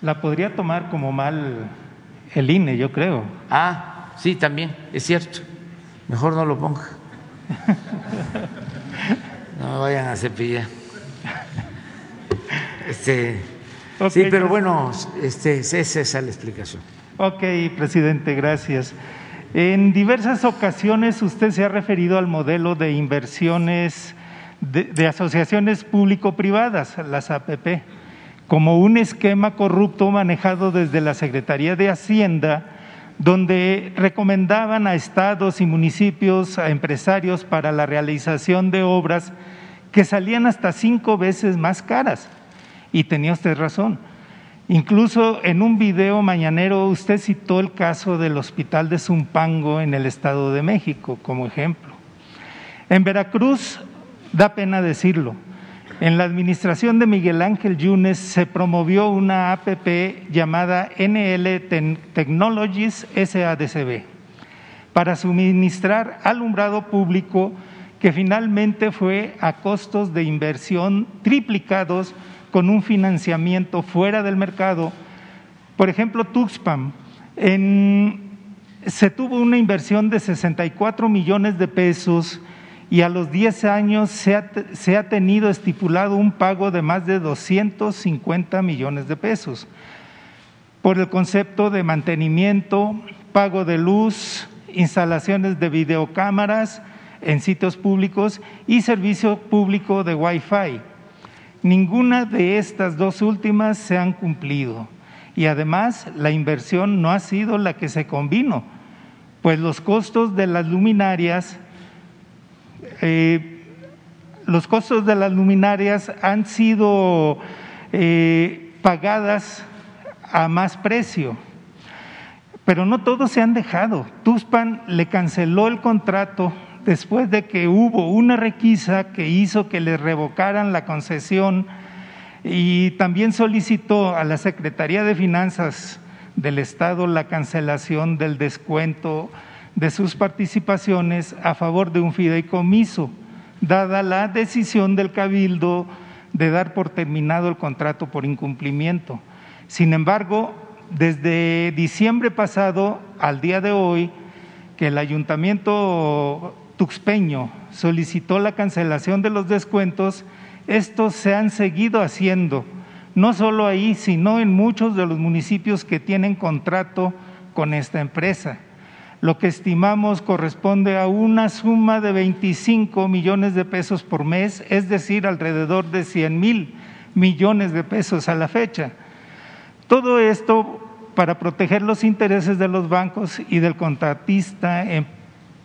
La podría tomar como mal el INE, yo creo. Ah, sí, también, es cierto. Mejor no lo ponga. No me vayan a cepillar. Este, sí, pero bueno, este, esa es la explicación. Ok, presidente, gracias. En diversas ocasiones usted se ha referido al modelo de inversiones de, de asociaciones público-privadas, las APP, como un esquema corrupto manejado desde la Secretaría de Hacienda, donde recomendaban a estados y municipios, a empresarios para la realización de obras que salían hasta cinco veces más caras. Y tenía usted razón. Incluso en un video mañanero usted citó el caso del hospital de Zumpango en el Estado de México como ejemplo. En Veracruz, da pena decirlo, en la administración de Miguel Ángel Yunes se promovió una APP llamada NL Technologies SADCB para suministrar alumbrado público que finalmente fue a costos de inversión triplicados con un financiamiento fuera del mercado. Por ejemplo, Tuxpan, se tuvo una inversión de 64 millones de pesos y a los 10 años se ha, se ha, tenido estipulado un pago de más de 250 millones de pesos por el concepto de mantenimiento, pago de luz, instalaciones de videocámaras en sitios públicos y servicio público de Wi-Fi. Ninguna de estas dos últimas se han cumplido y además la inversión no ha sido la que se convino, pues los costos de las luminarias, eh, los costos de las luminarias han sido eh, pagadas a más precio, pero no todos se han dejado. Tuspan le canceló el contrato después de que hubo una requisa que hizo que le revocaran la concesión y también solicitó a la Secretaría de Finanzas del Estado la cancelación del descuento de sus participaciones a favor de un fideicomiso, dada la decisión del Cabildo de dar por terminado el contrato por incumplimiento. Sin embargo, desde diciembre pasado al día de hoy, que el ayuntamiento tuxpeño solicitó la cancelación de los descuentos, estos se han seguido haciendo, no solo ahí, sino en muchos de los municipios que tienen contrato con esta empresa. Lo que estimamos corresponde a una suma de 25 millones de pesos por mes, es decir, alrededor de 100 mil millones de pesos a la fecha. Todo esto para proteger los intereses de los bancos y del contratista en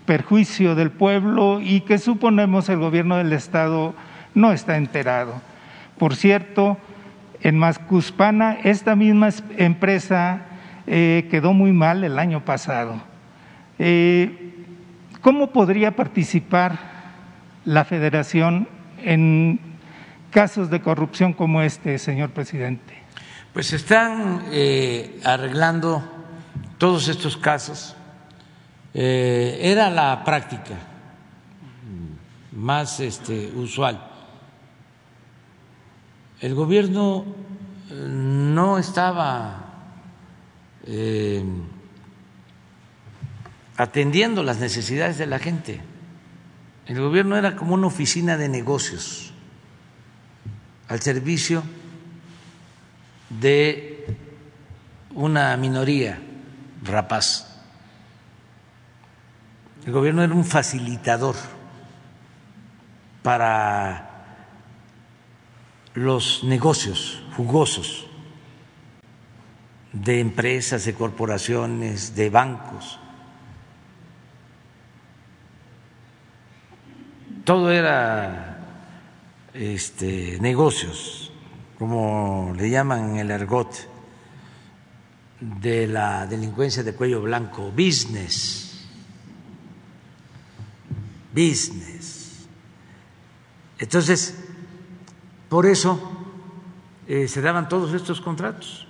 perjuicio del pueblo y que suponemos el gobierno del Estado no está enterado. Por cierto, en Mascuspana esta misma empresa eh, quedó muy mal el año pasado. Eh, ¿Cómo podría participar la federación en casos de corrupción como este, señor presidente? Pues están eh, arreglando todos estos casos. Eh, era la práctica más este, usual. El gobierno eh, no estaba atendiendo las necesidades de la gente. El gobierno era como una oficina de negocios al servicio de una minoría rapaz. El gobierno era un facilitador para los negocios jugosos de empresas, de corporaciones, de bancos. Todo era este, negocios como le llaman en el argot de la delincuencia de cuello blanco, business, business. Entonces, por eso eh, se daban todos estos contratos.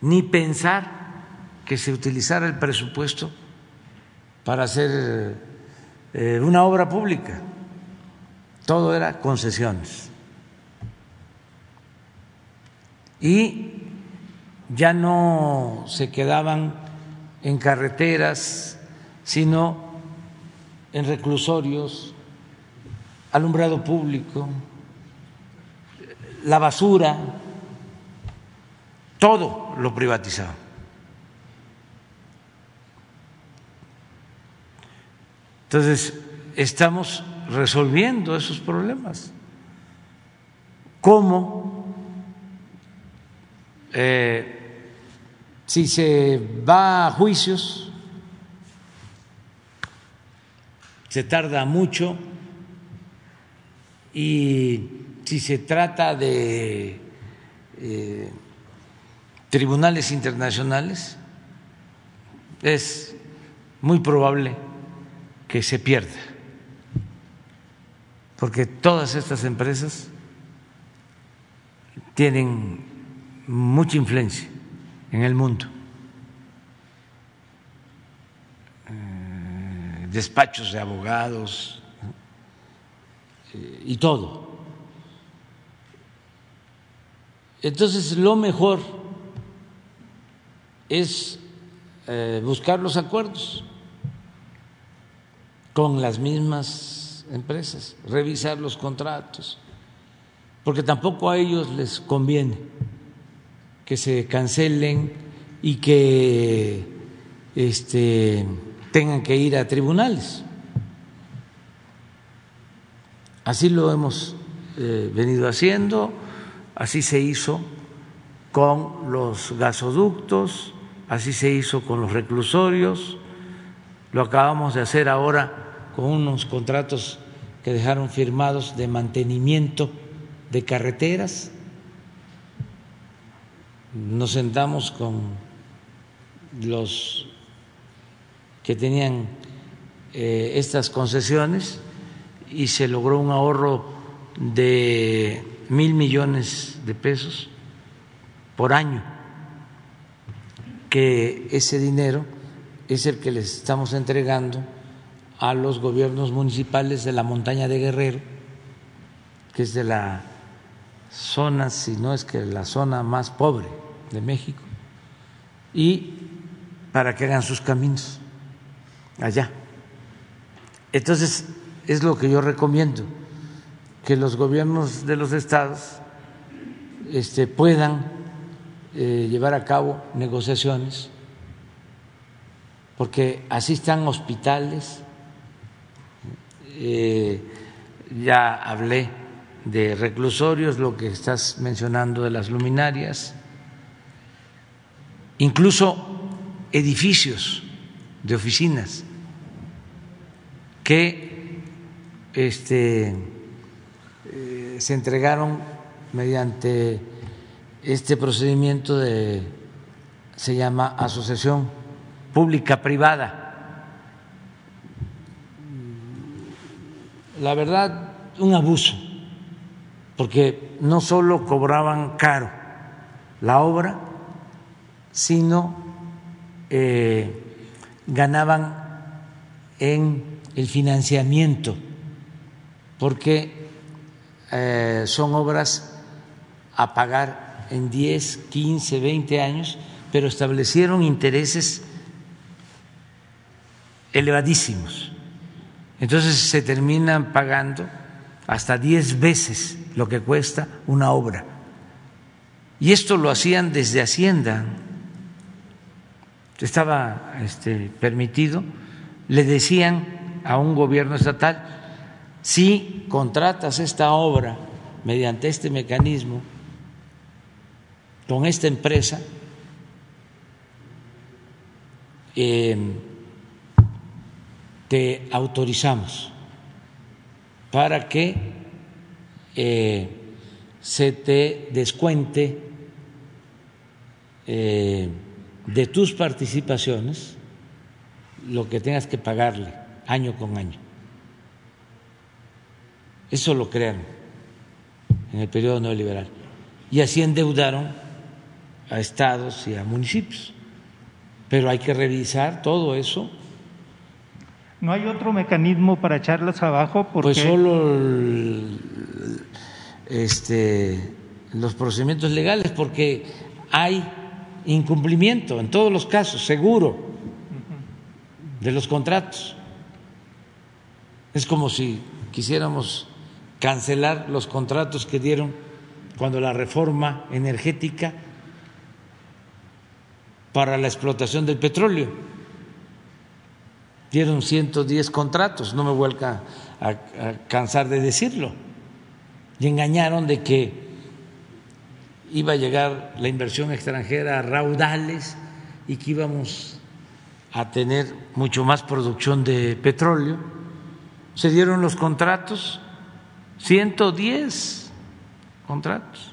Ni pensar que se utilizara el presupuesto para hacer eh, una obra pública todo era concesiones. Y ya no se quedaban en carreteras, sino en reclusorios, alumbrado público, la basura, todo lo privatizado. Entonces, estamos resolviendo esos problemas. ¿Cómo? Eh, si se va a juicios, se tarda mucho y si se trata de eh, tribunales internacionales, es muy probable que se pierda. Porque todas estas empresas tienen mucha influencia en el mundo. Eh, despachos de abogados y todo. Entonces, lo mejor es eh, buscar los acuerdos con las mismas empresas, revisar los contratos, porque tampoco a ellos les conviene que se cancelen y que este, tengan que ir a tribunales. Así lo hemos eh, venido haciendo, así se hizo con los gasoductos, así se hizo con los reclusorios, lo acabamos de hacer ahora con unos contratos que dejaron firmados de mantenimiento de carreteras. Nos sentamos con los que tenían eh, estas concesiones y se logró un ahorro de mil millones de pesos por año, que ese dinero es el que les estamos entregando a los gobiernos municipales de la montaña de Guerrero, que es de la zona, si no es que la zona más pobre de México, y para que hagan sus caminos allá. Entonces, es lo que yo recomiendo, que los gobiernos de los estados este, puedan eh, llevar a cabo negociaciones, porque así están hospitales, eh, ya hablé de reclusorios, lo que estás mencionando de las luminarias, incluso edificios de oficinas que este, eh, se entregaron mediante este procedimiento de se llama asociación pública privada la verdad, un abuso porque no solo cobraban caro la obra, sino eh, ganaban en el financiamiento, porque eh, son obras a pagar en 10, 15, 20 años, pero establecieron intereses elevadísimos. Entonces se terminan pagando hasta 10 veces lo que cuesta una obra. Y esto lo hacían desde Hacienda. Estaba este, permitido. Le decían a un gobierno estatal, si contratas esta obra mediante este mecanismo con esta empresa, eh, te autorizamos para que eh, se te descuente eh, de tus participaciones lo que tengas que pagarle año con año. Eso lo crearon en el periodo neoliberal. Y así endeudaron a estados y a municipios. Pero hay que revisar todo eso ¿No hay otro mecanismo para echarlas abajo? Pues solo este, los procedimientos legales, porque hay incumplimiento en todos los casos, seguro, de los contratos. Es como si quisiéramos cancelar los contratos que dieron cuando la reforma energética para la explotación del petróleo dieron 110 contratos, no me vuelca a, cansar de decirlo, y engañaron de que iba a llegar la inversión extranjera a raudales y que íbamos a tener mucho más producción de petróleo. Se dieron los contratos, 110 contratos,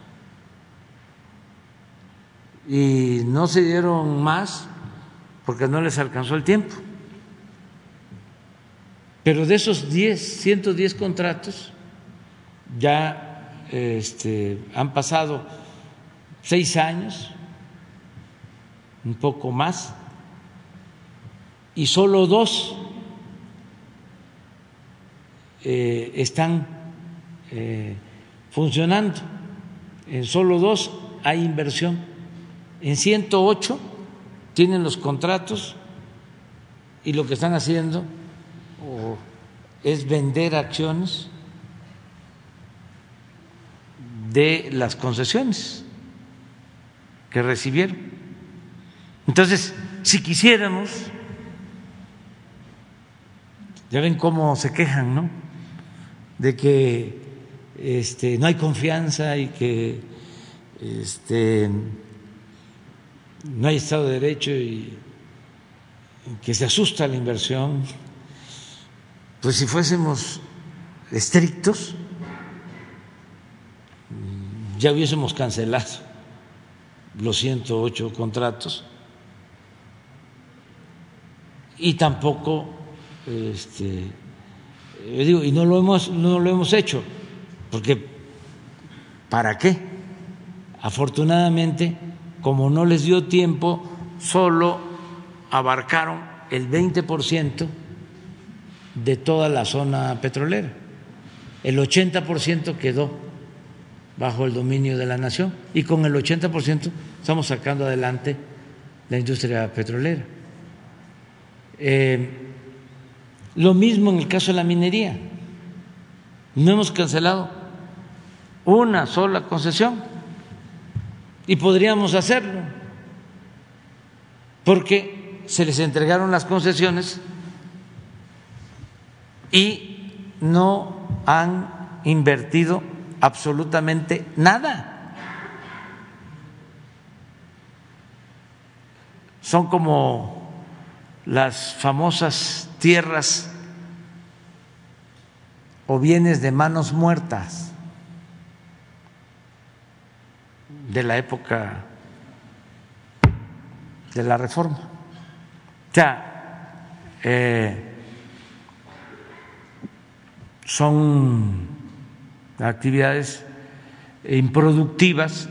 y no se dieron más porque no les alcanzó el tiempo. Pero de esos 10, 110 contratos, ya este, han pasado seis años, un poco más, y solo dos eh, están eh, funcionando. En solo dos hay inversión. En 108 tienen los contratos y lo que están haciendo es vender acciones de las concesiones que recibieron. Entonces, si quisiéramos, ya ven cómo se quejan, ¿no? De que este, no hay confianza y que este, no hay Estado de Derecho y que se asusta la inversión pues si fuésemos estrictos, ya hubiésemos cancelado los 108 contratos y tampoco este digo y no lo hemos no lo hemos hecho porque para qué afortunadamente como no les dio tiempo solo abarcaron el 20% de toda la zona petrolera. El 80% quedó bajo el dominio de la nación y con el 80% estamos sacando adelante la industria petrolera. Eh, lo mismo en el caso de la minería. No hemos cancelado una sola concesión y podríamos hacerlo porque se les entregaron las concesiones y no han invertido absolutamente nada. Son como las famosas tierras o bienes de manos muertas de la época de la reforma. O eh, son actividades improductivas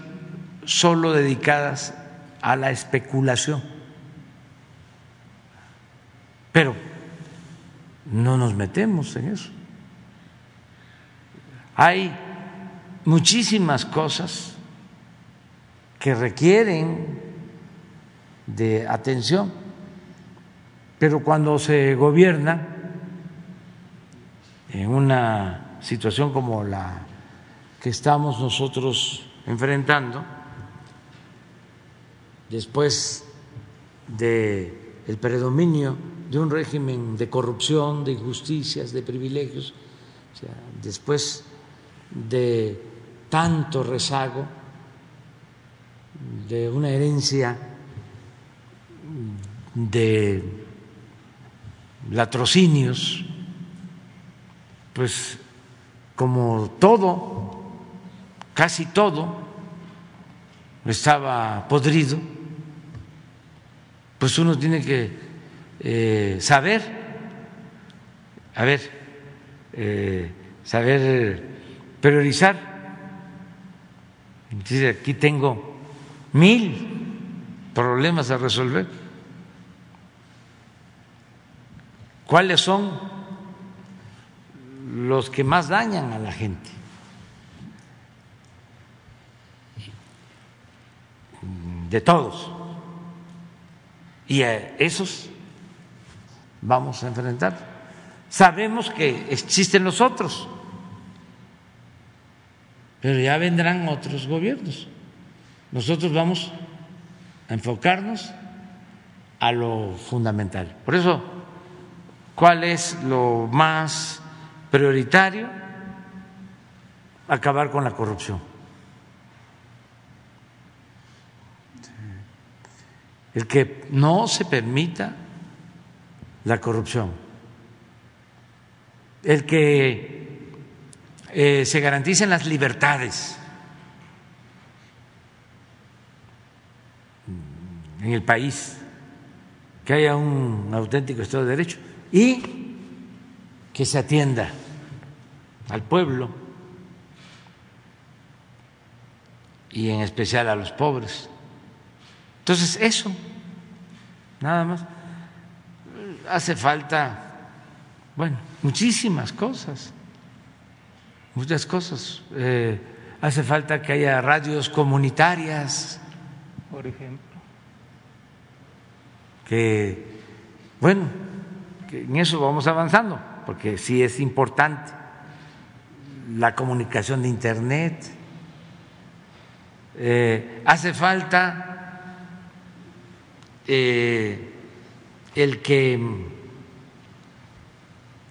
solo dedicadas a la especulación. Pero no nos metemos en eso. Hay muchísimas cosas que requieren de atención, pero cuando se gobierna en una situación como la que estamos nosotros enfrentando, después de el predominio de un régimen de corrupción, de injusticias, de privilegios, después de tanto rezago, de una herencia de latrocinios, pues como todo, casi todo, estaba podrido, pues uno tiene que eh, saber, a ver, eh, saber priorizar. aquí tengo mil problemas a resolver. ¿Cuáles son los que más dañan a la gente? De todos. Y a esos vamos a enfrentar. Sabemos que existen los otros, pero ya vendrán otros gobiernos. Nosotros vamos a enfocarnos a lo fundamental. Por eso, ¿cuál es lo más prioritario? Acabar con la corrupción. El que no se permita la corrupción, el que eh, se garanticen las libertades en el país, que haya un auténtico Estado de Derecho y que se atienda al pueblo y en especial a los pobres. Entonces, eso, nada más hace falta, bueno, muchísimas cosas, muchas cosas. Eh, hace falta que haya radios comunitarias, por ejemplo. Que, bueno, que en eso vamos avanzando, porque sí es importante la comunicación de Internet. Eh, hace falta eh, el que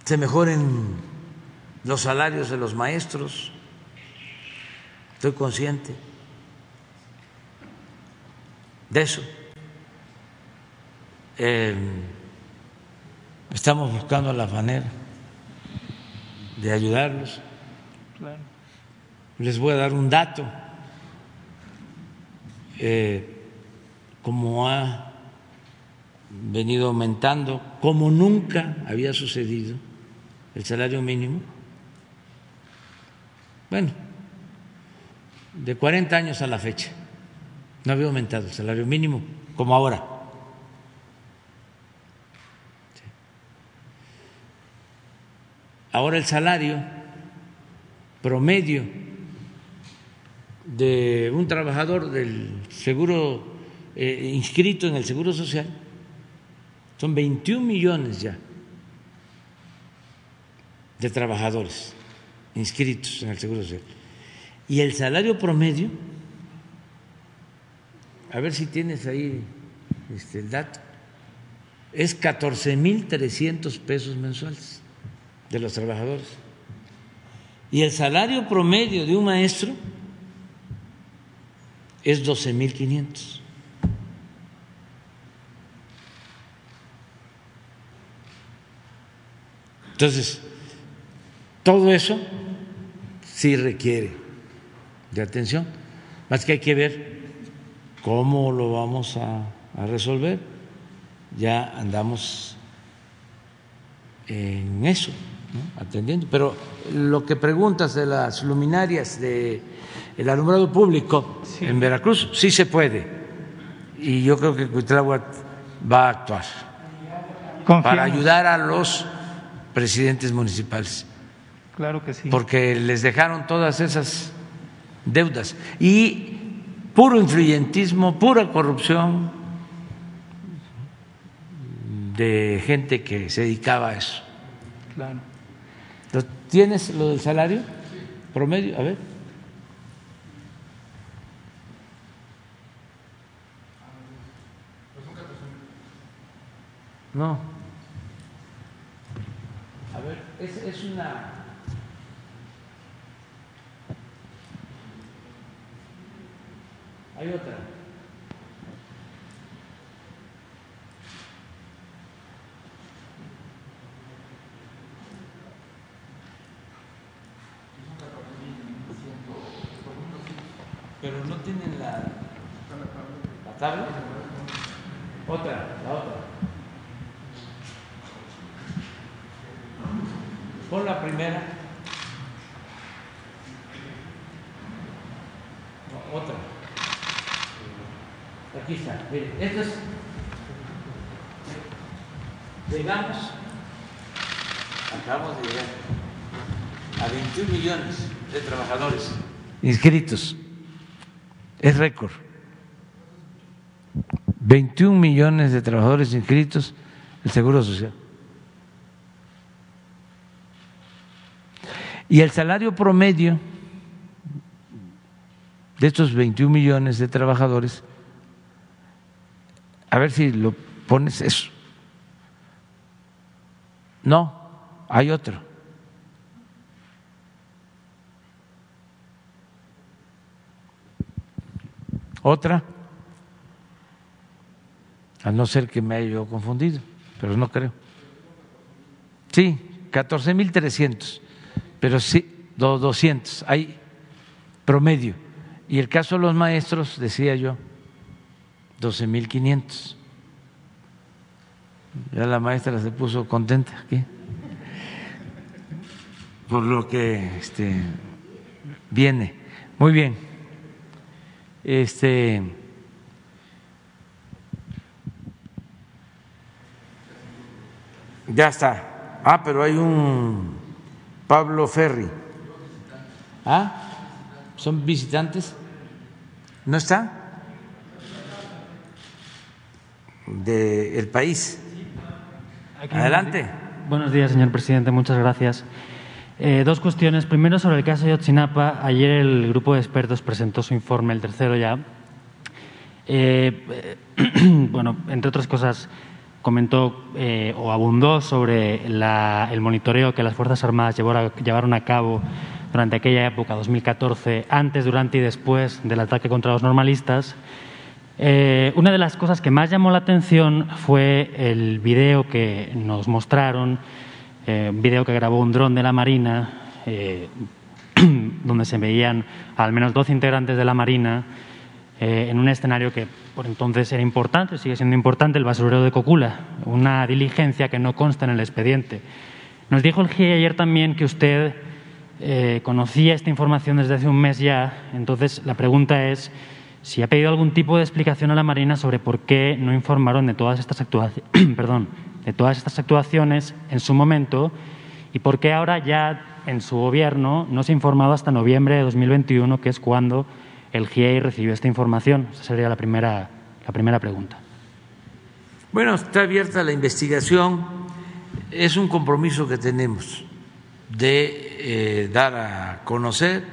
se mejoren los salarios de los maestros, estoy consciente de eso. Eh, estamos buscando la manera de ayudarlos. Les voy a dar un dato. Eh, como ha venido aumentando como nunca había sucedido el salario mínimo. Bueno, de 40 años a la fecha no había aumentado el salario mínimo como ahora. Ahora el salario promedio de un trabajador del seguro eh, inscrito en el seguro social son 21 millones ya de trabajadores inscritos en el Seguro Social. Y el salario promedio, a ver si tienes ahí este, el dato, es 14 mil 300 pesos mensuales de los trabajadores. Y el salario promedio de un maestro es 12 mil 500. Entonces, todo eso sí requiere de atención, más que hay que ver cómo lo vamos a, resolver. Ya andamos en eso, atendiendo. Pero lo que preguntas de las luminarias de el alumbrado público en Veracruz sí se puede. Y yo creo que Cuitláhuac va a actuar para ayudar a los presidentes municipales. Claro que sí. Porque les dejaron todas esas deudas. Y puro influyentismo, pura corrupción de gente que se dedicaba a eso. Claro. ¿Tienes lo del salario promedio? A ver. No. A ver, es, es una... Hay otra. Pero no tienen la, la tabla. Otra, la otra. Pon la primera. No, otra. Aquí está. Mire, esto es. Llegamos. Acabamos de llegar a 21 millones de trabajadores inscritos. Es récord. 21 millones de trabajadores inscritos el Seguro Social. Y el salario promedio de estos 21 millones de trabajadores, a ver si lo pones eso. No, hay otro. Otra, a no ser que me haya yo confundido, pero no creo. Sí, 14.300 pero sí, 200, hay promedio. Y el caso de los maestros, decía yo, 12.500. Ya la maestra se puso contenta aquí. Por lo que este, viene. Muy bien. Este. Ya está. Ah, pero hay un Pablo Ferri. ¿Ah? ¿Son visitantes? ¿No está? De el país. Adelante. Buenos días, señor presidente. Muchas gracias. Eh, dos cuestiones. Primero, sobre el caso de Yotzinapa. Ayer el grupo de expertos presentó su informe, el tercero ya. Eh, bueno, entre otras cosas, comentó eh, o abundó sobre el monitoreo que las Fuerzas Armadas llevaron a cabo durante aquella época, 2014, antes, durante y después del ataque contra los normalistas. Una de las cosas que más llamó la atención fue el video que nos mostraron, eh, un video que grabó un dron de la Marina, donde se veían al menos 12 integrantes de la Marina en un escenario que por entonces era importante, sigue siendo importante, el basurero de Cocula, una diligencia que no consta en el expediente. Nos dijo el GIE ayer también que usted eh, conocía esta información desde hace un mes ya, entonces la pregunta es si ha pedido algún tipo de explicación a la Marina sobre por qué no informaron de todas estas, perdón, de todas estas actuaciones en su momento y por qué ahora ya en su gobierno no se ha informado hasta noviembre de 2021, que es cuando el GIEI recibió esta información? Esa sería la primera, la primera pregunta. Bueno, está abierta la investigación. Es un compromiso que tenemos de eh, dar a conocer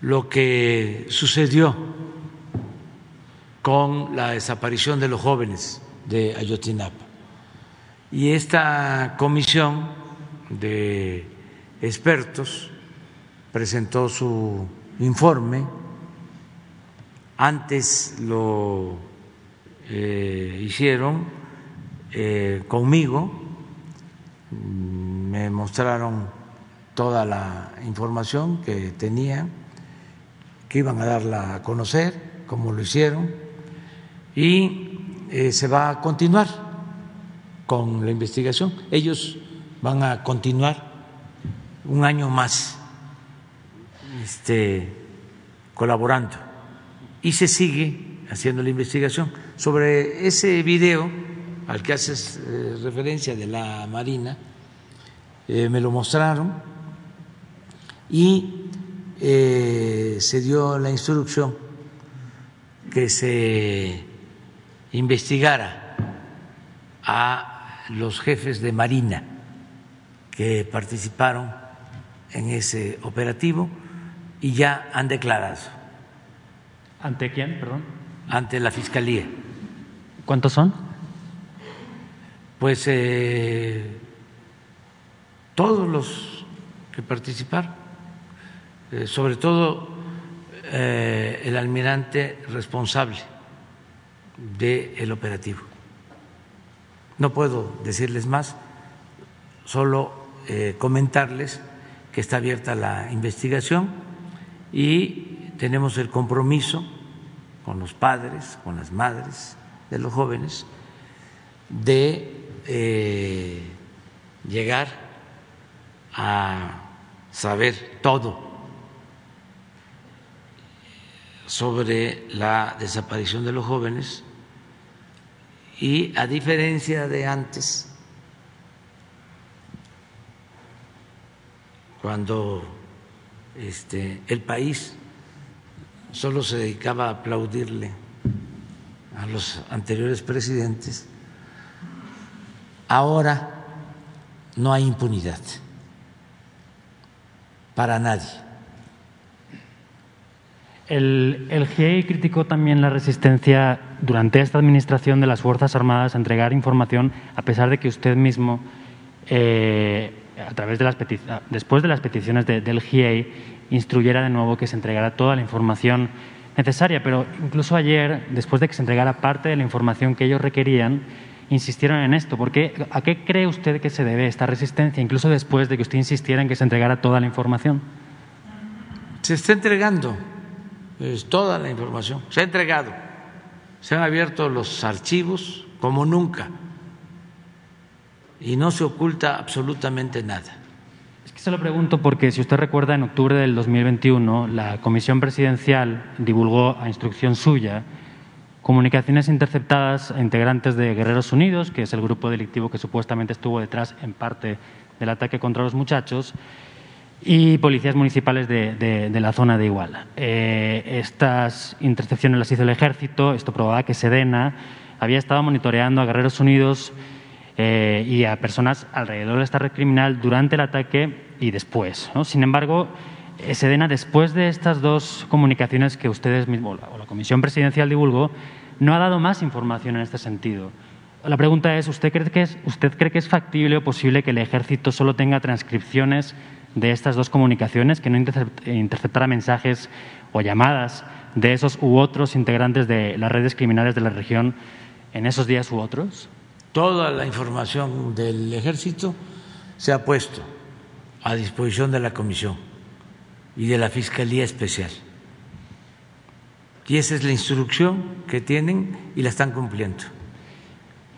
lo que sucedió con la desaparición de los jóvenes de Ayotzinapa. Y esta comisión de expertos presentó su informe, antes lo eh, hicieron eh, conmigo, me mostraron toda la información que tenían, que iban a darla a conocer, como lo hicieron, y eh, se va a continuar con la investigación. Ellos van a continuar un año más este, colaborando y se sigue haciendo la investigación. Sobre ese video al que haces eh, referencia de la Marina, eh, me lo mostraron y eh, se dio la instrucción que se investigara a los jefes de Marina que participaron en ese operativo y ya han declarado. ¿Ante quién, perdón? Ante la Fiscalía. ¿Cuántos son? Pues eh, todos los que participaron, eh, sobre todo eh, el almirante responsable del operativo. No puedo decirles más, solo comentarles que está abierta la investigación y tenemos el compromiso con los padres, con las madres de los jóvenes, de eh, llegar a saber todo sobre la desaparición de los jóvenes y a diferencia de antes, cuando este, el país solo se dedicaba a aplaudirle a los anteriores presidentes, ahora no hay impunidad para nadie. El, el GIEI criticó también la resistencia durante esta administración de las Fuerzas Armadas a entregar información, a pesar de que usted mismo eh, a través de las después de las peticiones del GIEI, instruyera de nuevo que se entregara toda la información necesaria. Pero incluso ayer, después de que se entregara parte de la información que ellos requerían, insistieron en esto. Porque, ¿A qué cree usted que se debe esta resistencia, incluso después de que usted insistiera en que se entregara toda la información? Se está entregando toda la información, se ha entregado, se han abierto los archivos como nunca y no se oculta absolutamente nada. Es que se lo pregunto porque, si usted recuerda, en octubre del 2021 la Comisión Presidencial divulgó a instrucción suya comunicaciones interceptadas a integrantes de Guerreros Unidos, que es el grupo delictivo que supuestamente estuvo detrás en parte del ataque contra los muchachos, y policías municipales de, la zona de Iguala. Eh, estas intercepciones las hizo el ejército, esto probaba que Sedena había estado monitoreando a Guerreros Unidos eh, y a personas alrededor de esta red criminal durante el ataque y después. Sin embargo, eh, Sedena, después de estas dos comunicaciones que ustedes mismos o la Comisión Presidencial divulgó, no ha dado más información en este sentido. La pregunta es, ¿usted cree que es, ¿usted cree que es factible o posible que el ejército solo tenga transcripciones de estas dos comunicaciones, que no interceptara mensajes o llamadas de esos u otros integrantes de las redes criminales de la región en esos días u otros? toda la información del ejército se ha puesto a disposición de la comisión y de la Fiscalía Especial. Y esa es la instrucción que tienen y la están cumpliendo.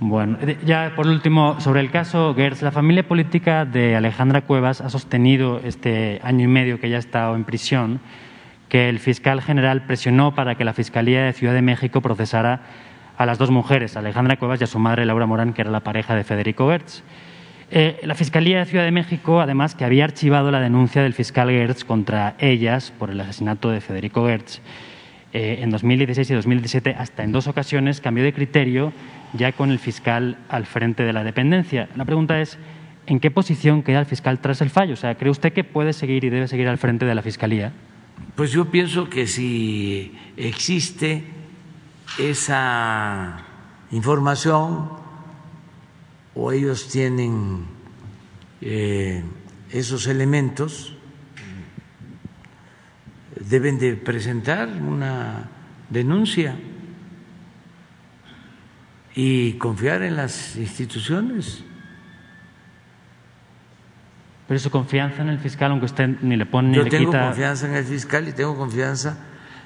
Bueno, ya por último, sobre el caso Gertz, la familia política de Alejandra Cuevas ha sostenido este año y medio que ya ha estado en prisión que el fiscal general presionó para que la Fiscalía de Ciudad de México procesara a las dos mujeres, Alejandra Cuevas y a su madre Laura Morán, que era la pareja de Federico Gertz. Eh, la Fiscalía de Ciudad de México, además, que había archivado la denuncia del fiscal Gertz contra ellas por el asesinato de Federico Gertz eh, en 2016 y 2017, hasta en dos ocasiones cambió de criterio ya con el fiscal al frente de la dependencia. La pregunta es, ¿en qué posición queda el fiscal tras el fallo? O sea, ¿cree usted que puede seguir y debe seguir al frente de la Fiscalía? Pues yo pienso que si existe esa información o ellos tienen eh, esos elementos, deben de presentar una denuncia y confiar en las instituciones. Pero su confianza en el fiscal, aunque usted ni le pone ni Yo le tengo quita. confianza en el fiscal y tengo confianza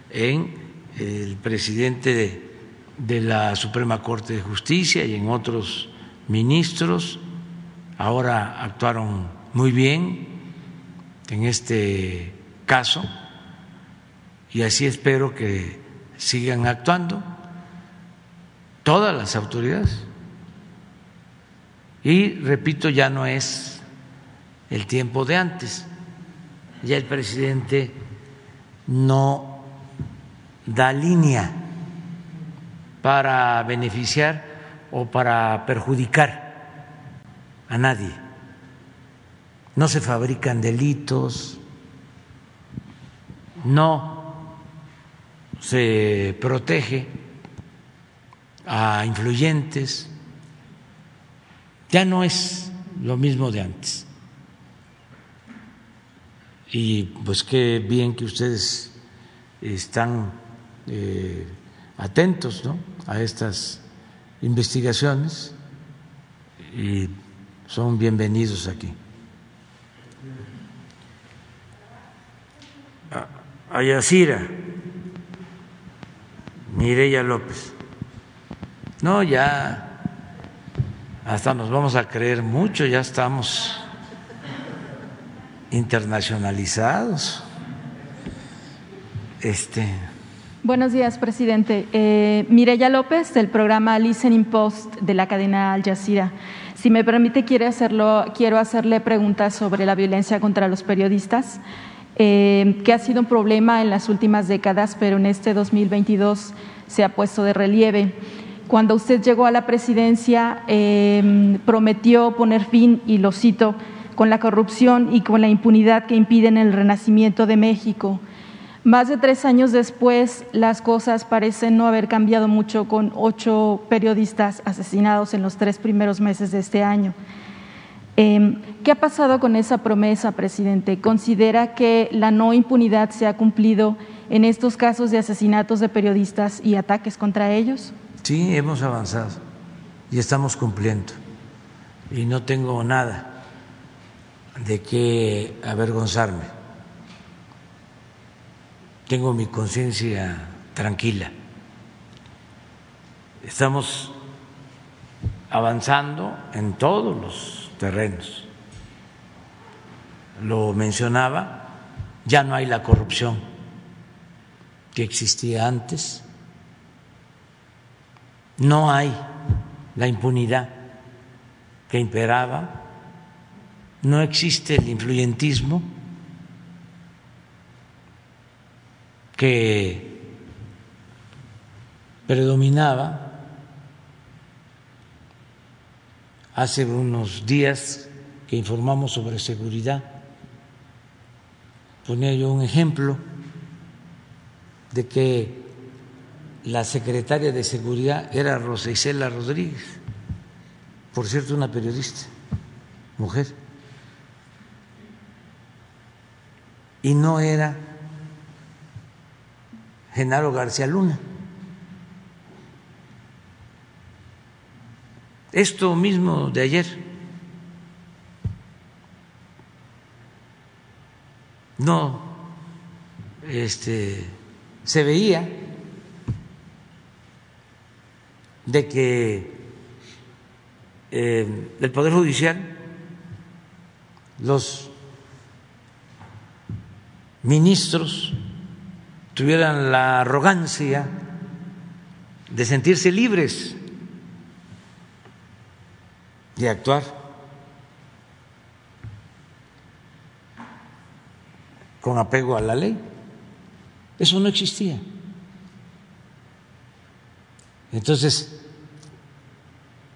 en el presidente de, la Suprema Corte de Justicia y en otros ministros. Ahora actuaron muy bien en este caso y así espero que sigan actuando todas las autoridades. Y repito, ya no es el tiempo de antes, ya el presidente no da línea para beneficiar o para perjudicar a nadie. No se fabrican delitos, no se protege a influyentes, ya no es lo mismo de antes. Y pues qué bien que ustedes están eh, atentos ¿no? a estas investigaciones y son bienvenidos aquí. A Yacira, Mireya López. No, ya hasta nos vamos a creer mucho, ya estamos internacionalizados. Este. Buenos días, presidente. Eh, Mireya López, del programa Listening Post de la cadena Al Jazeera. Si me permite, quiero, hacerlo, quiero hacerle preguntas sobre la violencia contra los periodistas, eh, que ha sido un problema en las últimas décadas, pero en este 2022 se ha puesto de relieve. Cuando usted llegó a la presidencia, eh, prometió poner fin, y lo cito, con la corrupción y con la impunidad que impiden el renacimiento de México. Más de tres años después, las cosas parecen no haber cambiado mucho con ocho periodistas asesinados en los tres primeros meses de este año. Em, ¿Qué ha pasado con esa promesa, presidente? ¿Considera que la no impunidad se ha cumplido en estos casos de asesinatos de periodistas y ataques contra ellos? Sí, hemos avanzado y estamos cumpliendo. Y no tengo nada de qué avergonzarme tengo mi conciencia tranquila. Estamos avanzando en todos los terrenos. Lo mencionaba, ya no hay la corrupción que existía antes, no hay la impunidad que imperaba, no existe el influyentismo que predominaba hace unos días que informamos sobre seguridad. Ponía yo un ejemplo de que la secretaria de Seguridad era Rosa Isela Rodríguez, por cierto, una periodista, mujer, y no era Genaro García Luna. Esto mismo de ayer. No este, se veía de que eh, el Poder Judicial, los ministros tuvieran la arrogancia de sentirse libres de actuar con apego a la ley. Eso no existía. Entonces,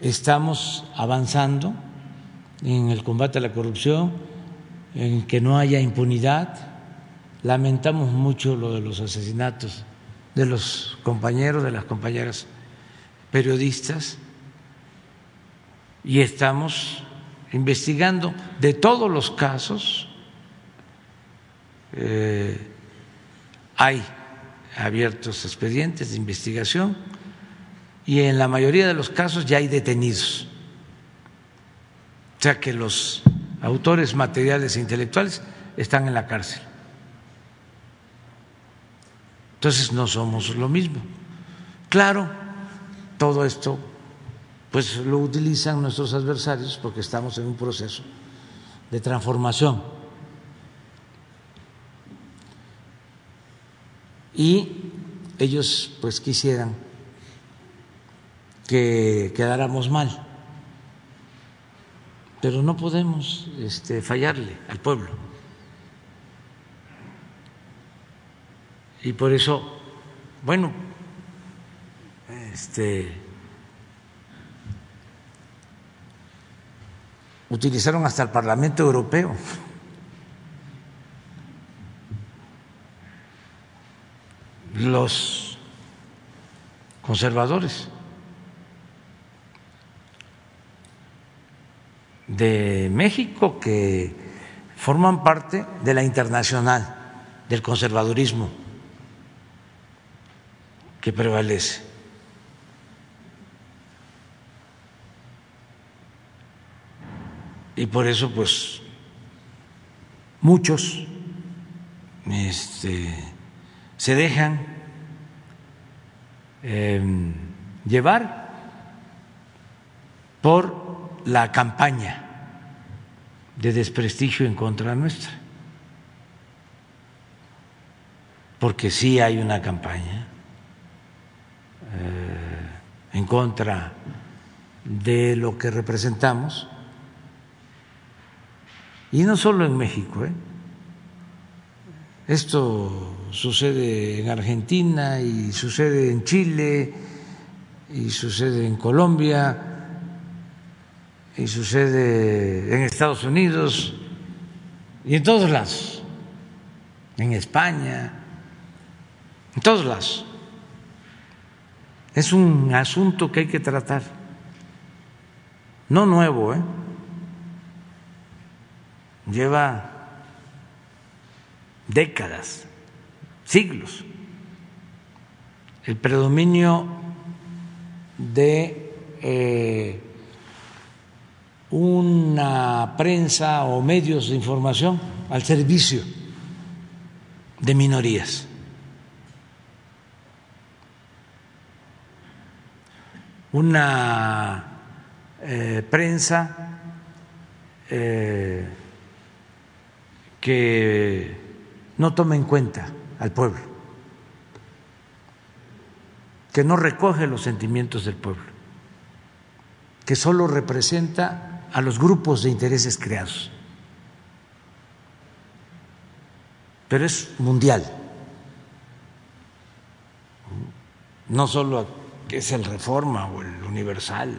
estamos avanzando en el combate a la corrupción, en que no haya impunidad, Lamentamos mucho lo de los asesinatos de los compañeros, de las compañeras periodistas y estamos investigando de todos los casos. Eh, hay abiertos expedientes de investigación y en la mayoría de los casos ya hay detenidos. O sea que los autores materiales e intelectuales están en la cárcel. Entonces no somos lo mismo. Claro, todo esto pues lo utilizan nuestros adversarios porque estamos en un proceso de transformación. y ellos pues quisieran que quedáramos mal, pero no podemos este, fallarle al pueblo. Y por eso, bueno, este, utilizaron hasta el Parlamento Europeo. Los conservadores de México que forman parte de la internacional del conservadurismo que prevalece. Y por eso, pues, muchos este, se dejan em, llevar por la campaña de desprestigio en contra nuestra. Porque sí hay una campaña eh, en contra de lo que representamos y no solo en México, ¿eh? esto sucede en Argentina y sucede en Chile y sucede en Colombia y sucede en Estados Unidos y en todos lados, en España, en todos lados. Es un asunto que hay que tratar, no nuevo, ¿eh? lleva décadas, siglos, el predominio de eh, una prensa o medios de información al servicio de minorías. Una eh, prensa eh, que no toma en cuenta al pueblo, que no recoge los sentimientos del pueblo, que solo representa a los grupos de intereses creados. Pero es mundial, no solo es el Reforma o el Universal.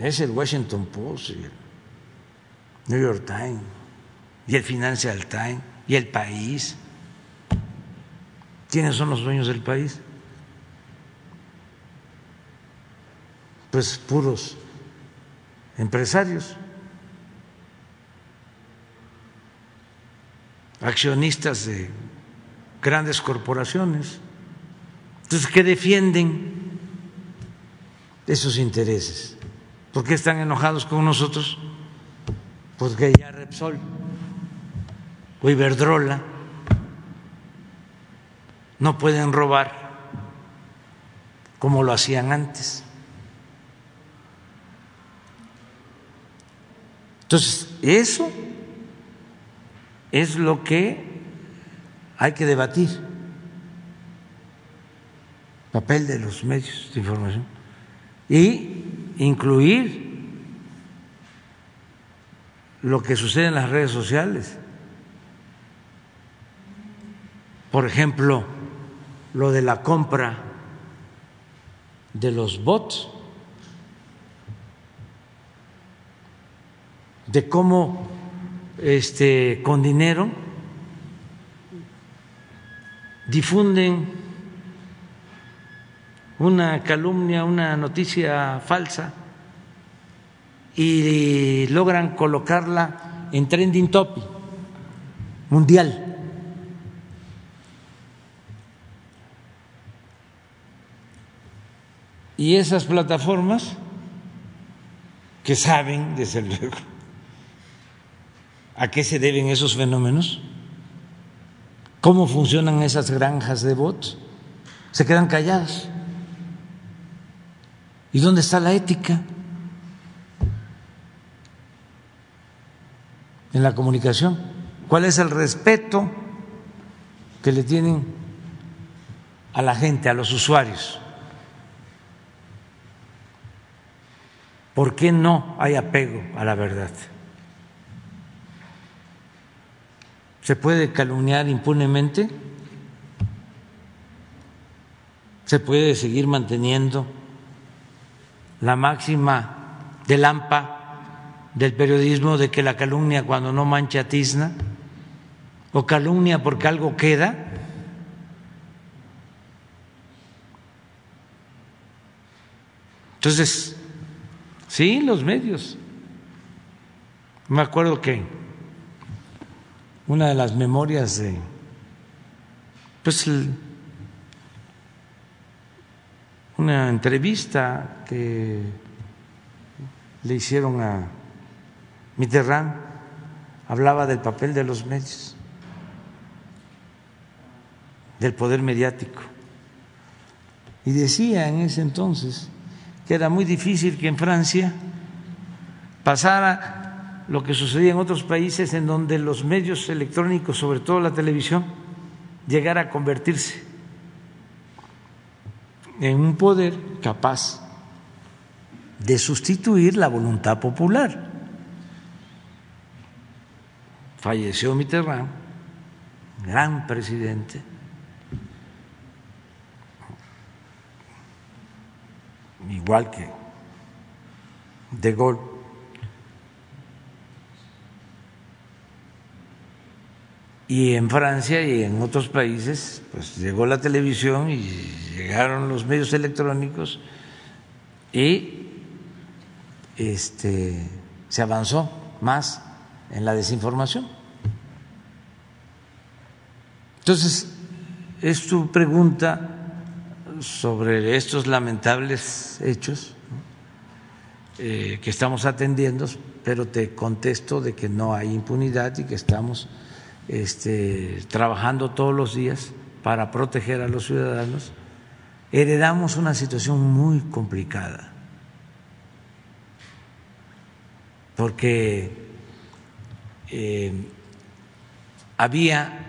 es el Washington Post y el New York Times y el Financial Times y el país. ¿Quiénes son los dueños del país? Pues puros empresarios, accionistas de grandes corporaciones, entonces que defienden esos intereses. ¿Por qué están enojados con nosotros? Porque ya Repsol o Iberdrola no pueden robar como lo hacían antes. Entonces, eso es lo que hay que debatir. Papel de los medios de información. Y incluir lo que sucede en las redes sociales. Por ejemplo, lo de la compra de los bots, de cómo este con dinero difunden una calumnia, una noticia falsa y logran colocarla en trending topic mundial. Y esas plataformas que saben, desde luego, a qué se deben esos fenómenos, cómo funcionan esas granjas de bots, se quedan calladas. ¿Y dónde está la ética? En la comunicación. cuál es el respeto que le tienen a la gente, a los usuarios. ¿Por qué no hay apego a la verdad? ¿Se puede calumniar impunemente? ¿Se puede seguir manteniendo la máxima del AMPA del periodismo de que la calumnia cuando no mancha tizna? ¿O calumnia porque algo queda? Entonces, sí, los medios. Me acuerdo que una de las memorias de, pues, una entrevista que le hicieron a Mitterrand, hablaba del papel de los medios, del poder mediático. Y decía en ese entonces que era muy difícil que en Francia pasara lo que sucedía en otros países en donde los medios electrónicos, sobre todo la televisión, llegara a convertirse en un poder capaz de sustituir la voluntad popular. Falleció Mitterrand, gran presidente, igual que De Gaulle Y en Francia y en otros países, pues llegó la televisión y llegaron los medios electrónicos y este, se avanzó más en la desinformación. Entonces, es tu pregunta sobre estos lamentables hechos eh, que estamos atendiendo, pero te contesto de que no hay impunidad y que estamos este, trabajando todos los días para proteger a los ciudadanos, heredamos una situación muy complicada, porque eh, había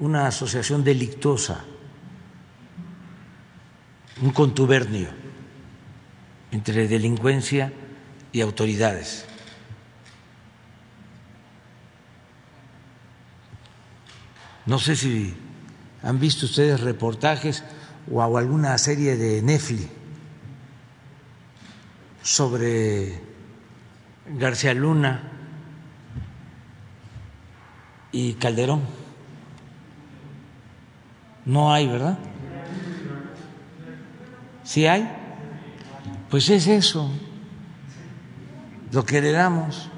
una asociación delictuosa, un contubernio entre delincuencia y autoridades. No sé si han visto ustedes reportajes o alguna serie de Netflix sobre García Luna y Calderón. No hay, ¿verdad? ¿Sí hay? Pues es eso, lo que le damos.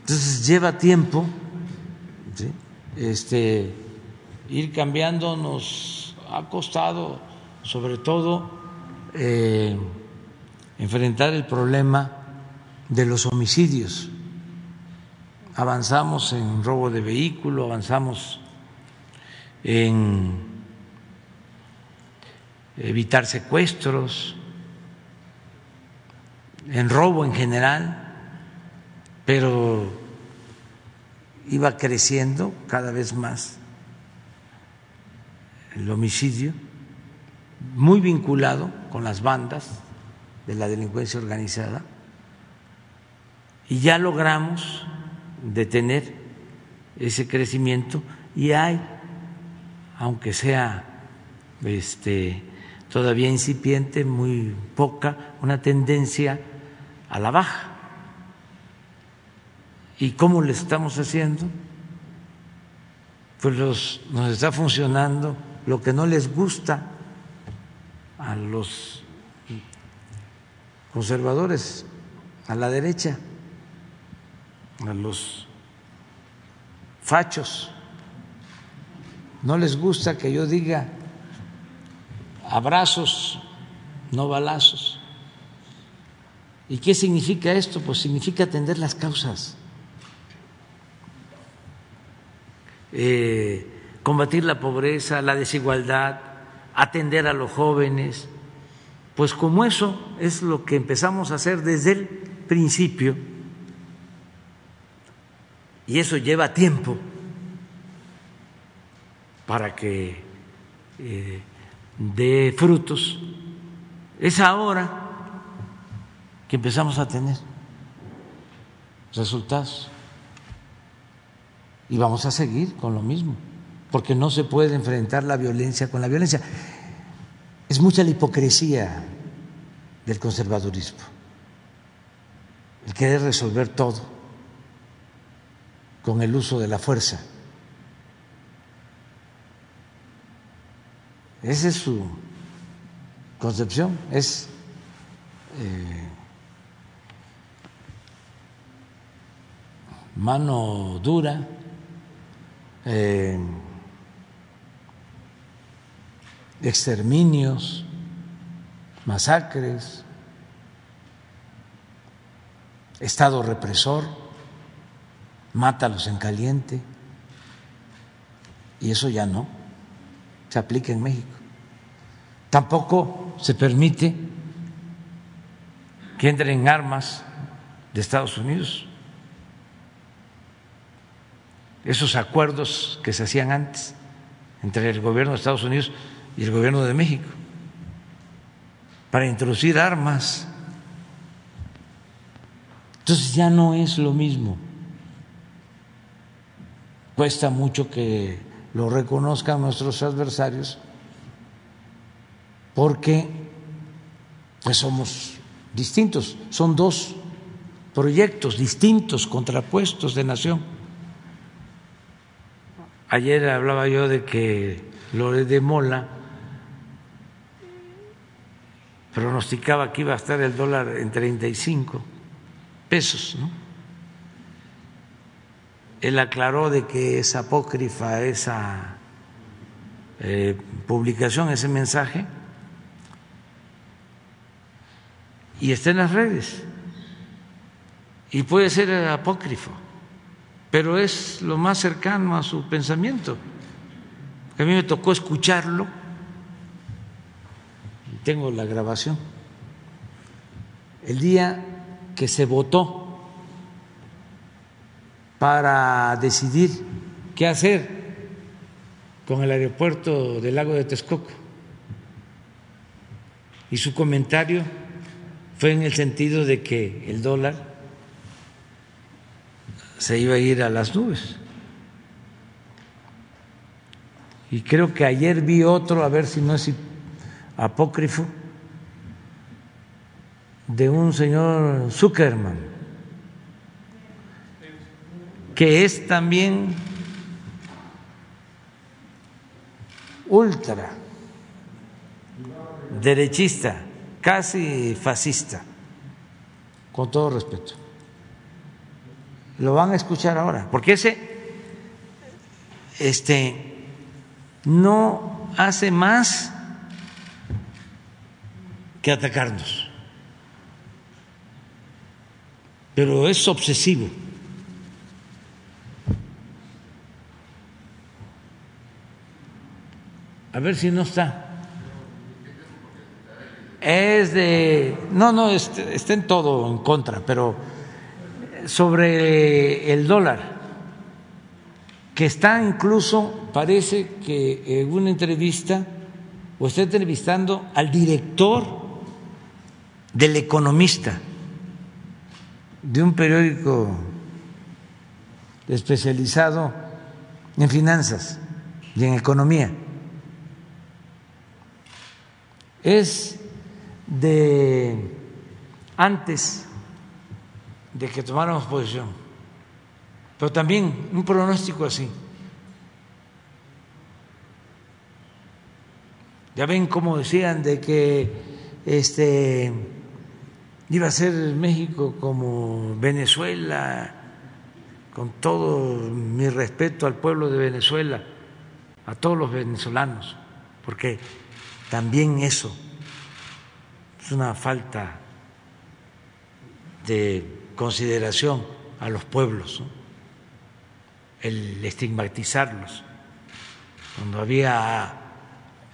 Entonces lleva tiempo este, ir cambiando nos ha costado, sobre todo, eh, enfrentar el problema de los homicidios. Avanzamos en robo de vehículo, avanzamos en evitar secuestros, en robo en general, pero iba creciendo cada vez más el homicidio, muy vinculado con las bandas de la delincuencia organizada, y ya logramos detener ese crecimiento y hay, aunque sea este, todavía incipiente, muy poca, una tendencia a la baja. ¿Y cómo le estamos haciendo? Pues nos está funcionando lo que no les gusta a los conservadores, a la derecha, a los fachos. No les gusta que yo diga abrazos, no balazos. ¿Y qué significa esto? Pues significa atender las causas. Eh, combatir la pobreza, la desigualdad, atender a los jóvenes. Pues como eso es lo que empezamos a hacer desde el principio y eso lleva tiempo para que eh, dé frutos, es ahora que empezamos a tener resultados. Y vamos a seguir con lo mismo, porque no se puede enfrentar la violencia con la violencia. Es mucha la hipocresía del conservadurismo, el querer resolver todo con el uso de la fuerza. Esa es su concepción, es eh, mano dura, eh, exterminios, masacres, Estado represor, mátalos en caliente, y eso ya no se aplica en México. Tampoco se permite que entren armas de Estados Unidos esos acuerdos que se hacían antes entre el gobierno de Estados Unidos y el gobierno de México para introducir armas. Entonces ya no es lo mismo. Cuesta mucho que lo reconozcan nuestros adversarios porque pues somos distintos, son dos proyectos distintos, contrapuestos de nación. Ayer hablaba yo de que Lore de Mola pronosticaba que iba a estar el dólar en 35 pesos, ¿no? Él aclaró de que es apócrifa esa eh, publicación, ese mensaje, y está en las redes. Y puede ser apócrifo pero es lo más cercano a su pensamiento. A mí me tocó escucharlo, tengo la grabación, el día que se votó para decidir qué hacer con el aeropuerto del lago de Texcoco. Y su comentario fue en el sentido de que el dólar se iba a ir a las nubes. Y creo que ayer vi otro, a ver si no es apócrifo, de un señor Zuckerman, que es también ultra derechista, casi fascista, con todo respeto. Lo van a escuchar ahora, porque ese este no hace más que atacarnos. Pero es obsesivo. A ver si no está. Es de. No, no, está en todo en contra, pero sobre el dólar, que está incluso, parece que en una entrevista, o está entrevistando al director del economista de un periódico especializado en finanzas y en economía. Es de antes de que tomáramos posición, pero también un pronóstico así. Ya ven cómo decían de que este iba a ser México como Venezuela, con todo mi respeto al pueblo de Venezuela, a todos los venezolanos, porque también eso es una falta de consideración a los pueblos, el estigmatizarlos. Cuando había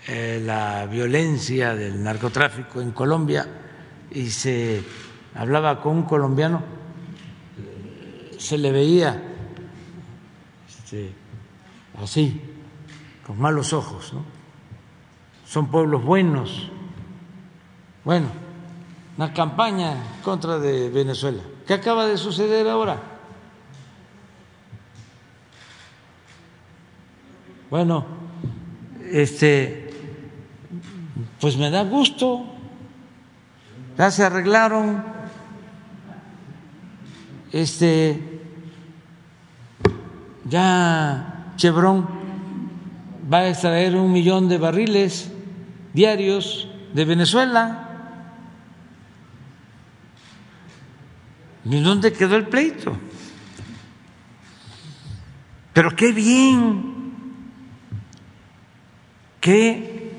eh, la violencia del narcotráfico en Colombia y se hablaba con un colombiano, se le veía este, así, con malos ojos. Son pueblos buenos. Bueno, una campaña contra de Venezuela. ¿Qué acaba de suceder ahora? Bueno, este, pues me da gusto. Ya se arreglaron. Este, ya Chevron va a extraer un millón de barriles diarios de Venezuela. ¿Y dónde quedó el pleito? Pero qué bien que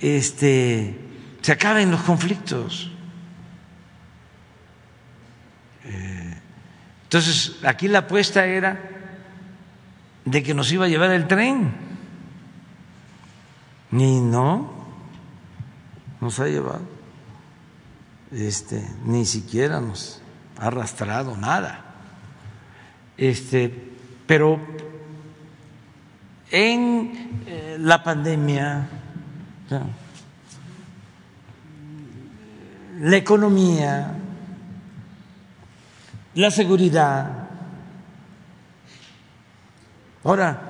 este, se acaben los conflictos. Eh, entonces, aquí la apuesta era de que nos iba a llevar el tren. Ni no, nos ha llevado. Este, ni siquiera nos arrastrado nada. Este, pero en eh, la pandemia, la economía, la seguridad. Ahora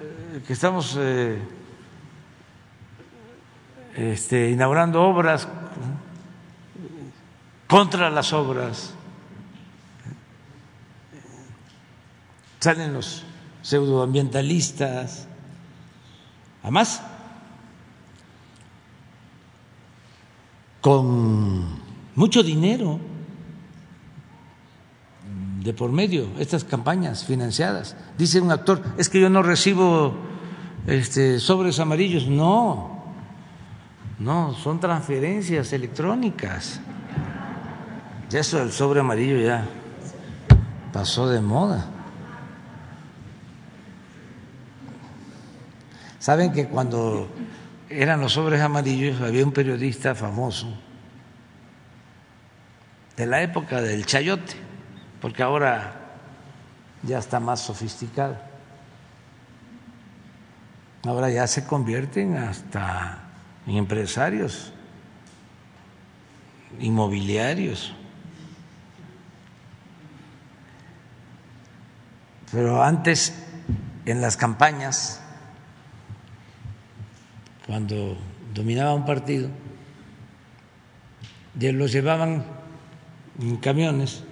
eh, que estamos eh, este, inaugurando obras contra las obras, salen los pseudoambientalistas, además con mucho dinero de por medio, estas campañas financiadas. Dice un actor, es que yo no recibo este, sobres amarillos. No, no, son transferencias electrónicas. Ya eso del sobre amarillo ya pasó de moda. Saben que cuando eran los sobres amarillos había un periodista famoso de la época del chayote, porque ahora ya está más sofisticado. Ahora ya se convierten hasta en empresarios inmobiliarios. Pero antes, en las campañas, cuando dominaba un partido, los llevaban en camiones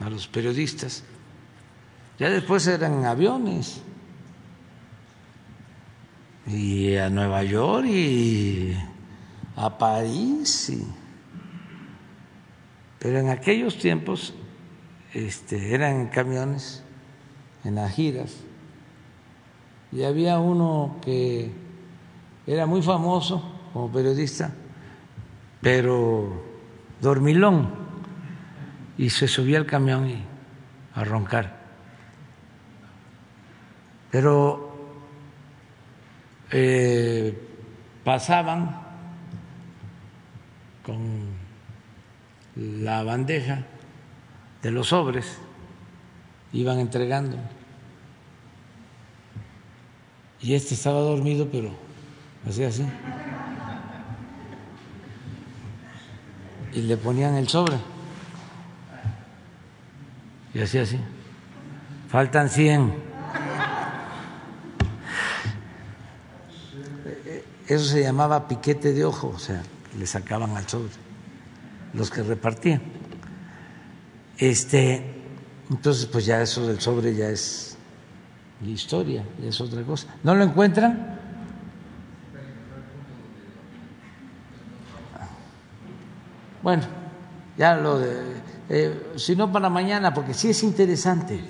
a los periodistas, ya después eran aviones, y a Nueva York y a París, pero en aquellos tiempos este, eran camiones en las giras. Y había uno que era muy famoso como periodista, pero dormilón, y se subía al camión y a roncar. Pero eh, pasaban con la bandeja de los sobres, iban entregando. Y este estaba dormido, pero así, así. Y le ponían el sobre. Y así, así. Faltan 100. Eso se llamaba piquete de ojo, o sea, le sacaban al sobre, los que repartían. Este, entonces, pues ya eso del sobre ya es historia, ya es otra cosa. ¿No lo encuentran? Bueno, ya lo de, eh, si no para mañana, porque sí es interesante.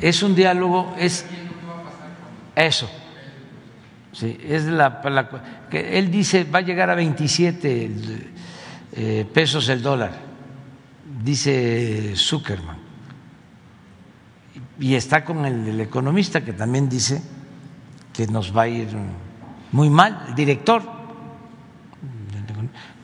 Es un diálogo, es eso. Sí, es la, que él dice va a llegar a 27 eh, pesos el dólar, dice Zuckerman. Y está con el, el economista que también dice que nos va a ir muy mal, el director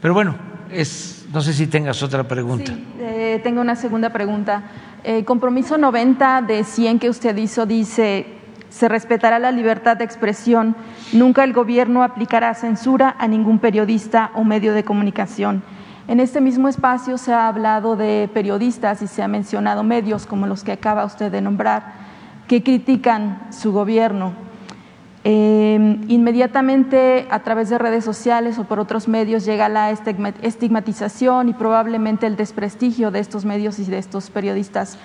pero bueno, es, no sé si tengas otra pregunta. Sí, eh, tengo una segunda pregunta. El compromiso 90 de 100 que usted hizo dice, se respetará la libertad de expresión, nunca el gobierno aplicará censura a ningún periodista o medio de comunicación. En este mismo espacio se ha hablado de periodistas y se ha mencionado medios como los que acaba usted de nombrar, que critican su gobierno. Eh, inmediatamente a través de redes sociales o por otros medios llega la estigmatización y probablemente el desprestigio de estos medios y de estos periodistas.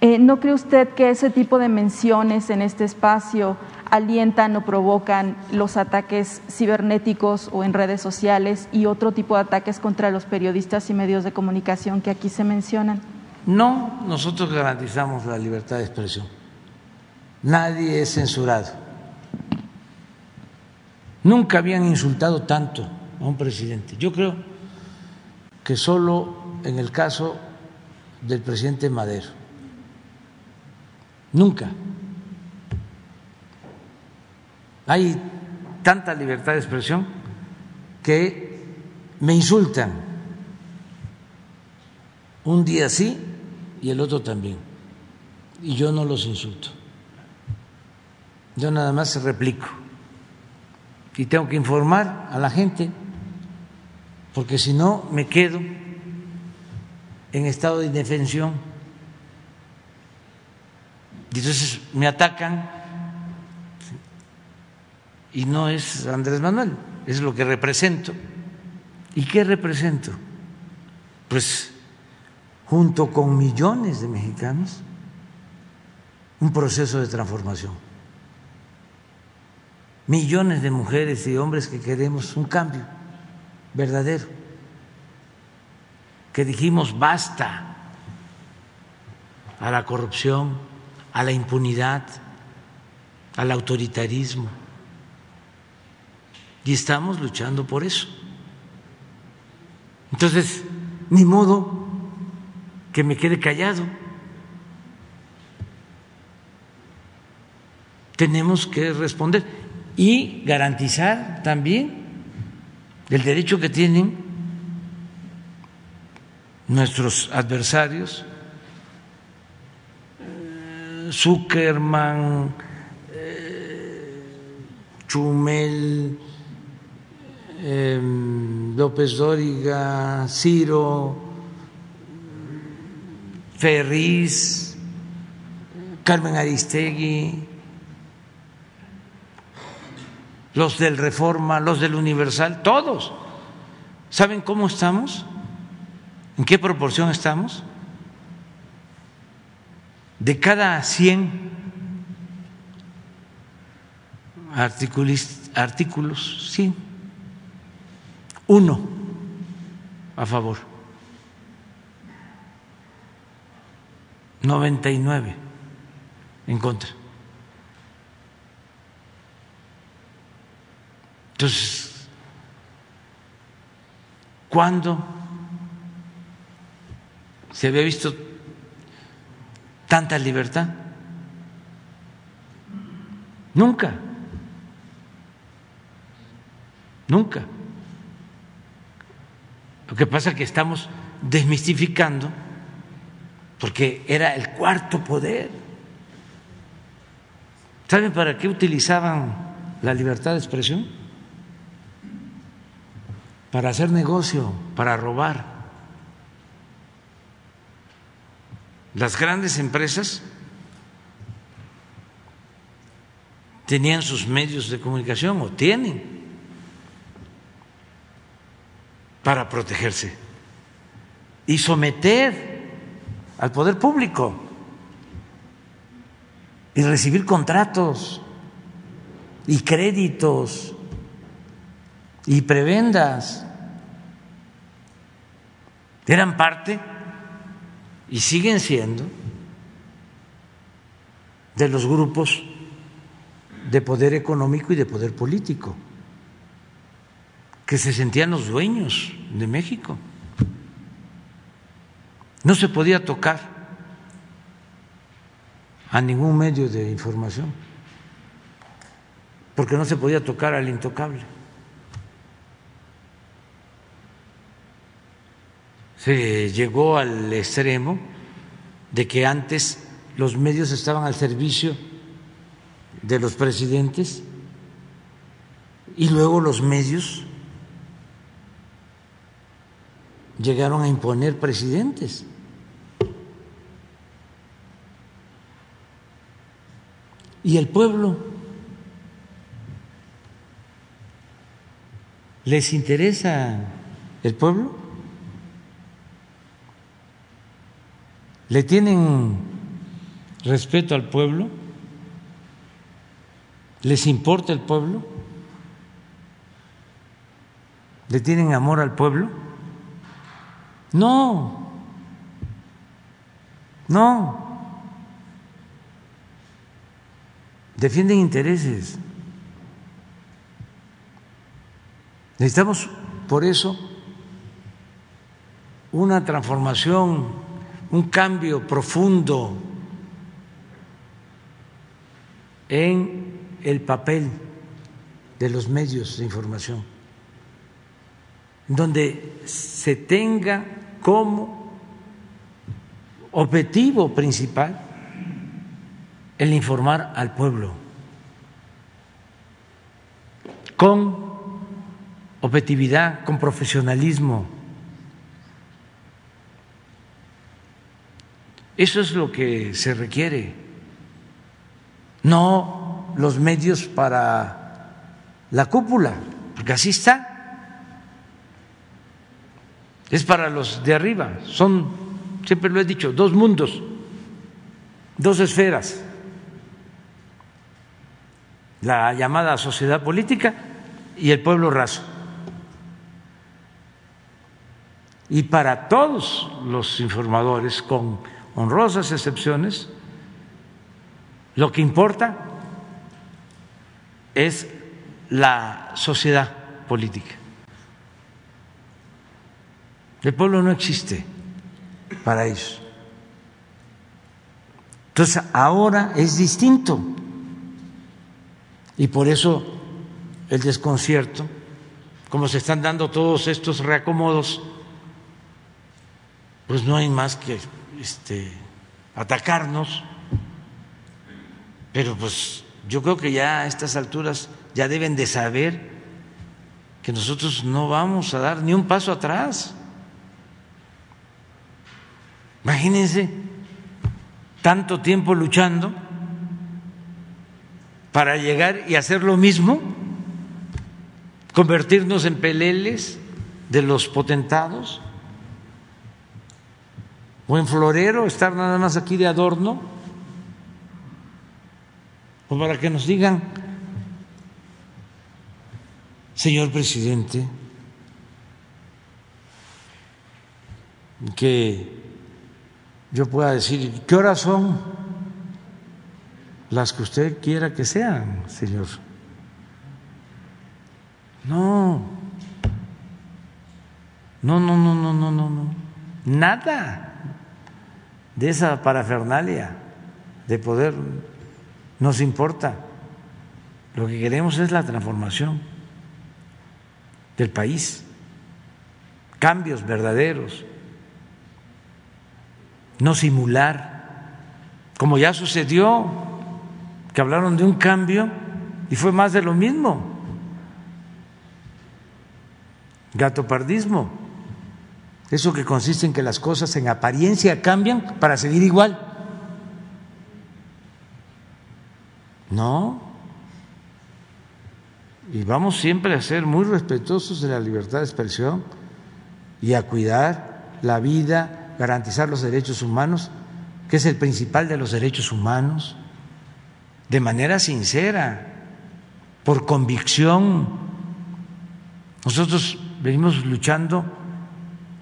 Eh, ¿No cree usted que ese tipo de menciones en este espacio alientan o provocan los ataques cibernéticos o en redes sociales y otro tipo de ataques contra los periodistas y medios de comunicación que aquí se mencionan? No, nosotros garantizamos la libertad de expresión. Nadie es censurado Nunca habían insultado tanto a un presidente. Yo creo que solo en el caso del presidente Madero. Nunca. Hay tanta libertad de expresión que me insultan un día sí y el otro también. Y yo no los insulto. Yo nada más replico y tengo que informar a la gente, porque si no me quedo en estado de indefensión. Y entonces me atacan y no es Andrés Manuel, es lo que represento. ¿Y qué represento? Pues junto con millones de mexicanos, un proceso de transformación millones de mujeres y hombres que queremos un cambio verdadero, que dijimos basta a la corrupción, a la impunidad, al autoritarismo. Y estamos luchando por eso. Entonces, ni modo que me quede callado. Tenemos que responder y garantizar también el derecho que tienen nuestros adversarios, eh, Zuckerman, eh, Chumel, em, López Dóriga, Ciro, Ferriz, Carmen Aristegui, los del Reforma, los del Universal, todos. ¿Saben cómo estamos? ¿En qué proporción estamos? De cada 100 artículos, sí, uno a favor, 99 en contra. Entonces, ¿cuándo se había visto tanta libertad? Nunca. Nunca. Lo que pasa es que estamos desmistificando porque era el cuarto poder. ¿Saben para qué utilizaban la libertad de expresión? Para hacer negocio, para robar. Las grandes empresas tenían sus medios de comunicación o tienen para protegerse y someter al poder público y recibir contratos y créditos y prebendas eran parte y siguen siendo de los grupos de poder económico y de poder político, que se sentían los dueños de México. No se podía tocar a ningún medio de información, porque no se podía tocar al intocable. Se llegó al extremo de que antes los medios estaban al servicio de los presidentes y luego los medios llegaron a imponer presidentes. ¿Y el pueblo? ¿Les interesa el pueblo? ¿Le tienen respeto al pueblo? ¿Les importa el pueblo? ¿Le tienen amor al pueblo? No, no. Defienden intereses. Necesitamos, por eso, una transformación, un cambio profundo en el papel de los medios de información, donde se tenga como objetivo principal el informar al pueblo con objetividad, con profesionalismo. Eso es lo que se requiere, no los medios para la cúpula, porque así está. Es para los de arriba, son, siempre lo he dicho, dos mundos, dos esferas la llamada sociedad política y el pueblo raso. Y para todos los informadores, con honrosas excepciones, lo que importa es la sociedad política. El pueblo no existe para ellos. Entonces ahora es distinto. Y por eso el desconcierto, como se están dando todos estos reacomodos, pues no hay más que este, atacarnos. Pero pues yo creo que ya a estas alturas ya deben de saber que nosotros no vamos a dar ni un paso atrás. Imagínense tanto tiempo luchando para llegar y hacer lo mismo, convertirnos en peleles de los potentados o en florero, estar nada más aquí de adorno, o para que nos digan, señor presidente, que yo pueda decir, ¿qué horas son? las que usted quiera que sean, Señor. No, no, no, no, no, no, no, no. Nada de esa parafernalia de poder nos importa. Lo que queremos es la transformación del país, cambios verdaderos, no simular, como ya sucedió que hablaron de un cambio y fue más de lo mismo. Gatopardismo. Eso que consiste en que las cosas en apariencia cambian para seguir igual. No. Y vamos siempre a ser muy respetuosos de la libertad de expresión y a cuidar la vida, garantizar los derechos humanos, que es el principal de los derechos humanos de manera sincera, por convicción. Nosotros venimos luchando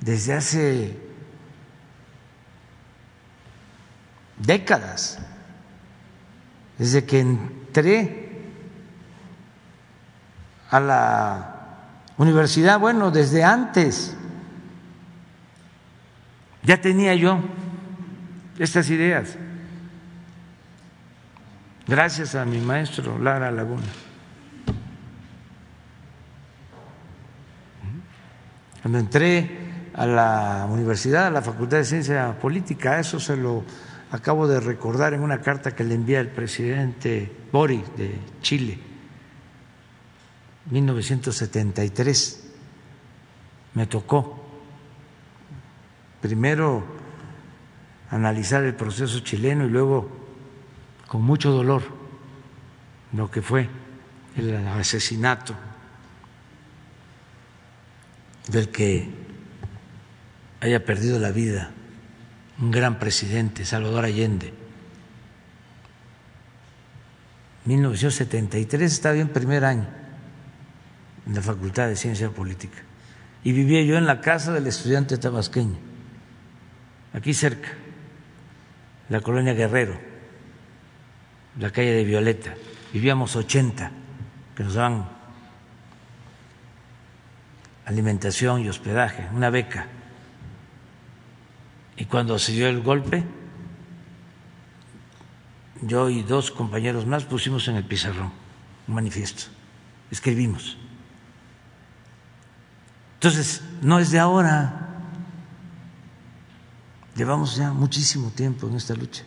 desde hace décadas, desde que entré a la universidad, bueno, desde antes, ya tenía yo estas ideas gracias a mi maestro Lara Laguna. Cuando entré a la universidad, a la Facultad de Ciencia Política. Eso se lo acabo de recordar en una carta que le envía el presidente Boric de Chile, 1973. Me tocó primero analizar el proceso chileno y luego, con mucho dolor, lo que fue el asesinato del que haya perdido la vida un gran presidente, Salvador Allende. 1973 estaba en primer año en la Facultad de Ciencia Política y vivía yo en la casa del estudiante tabasqueño, aquí cerca, la colonia Guerrero, la calle de Violeta. Vivíamos 80 que nos daban alimentación y hospedaje, una beca. Y cuando se dio el golpe, yo y dos compañeros más pusimos en el pizarrón un manifiesto, escribimos. Entonces, no es de ahora, llevamos ya muchísimo tiempo en esta lucha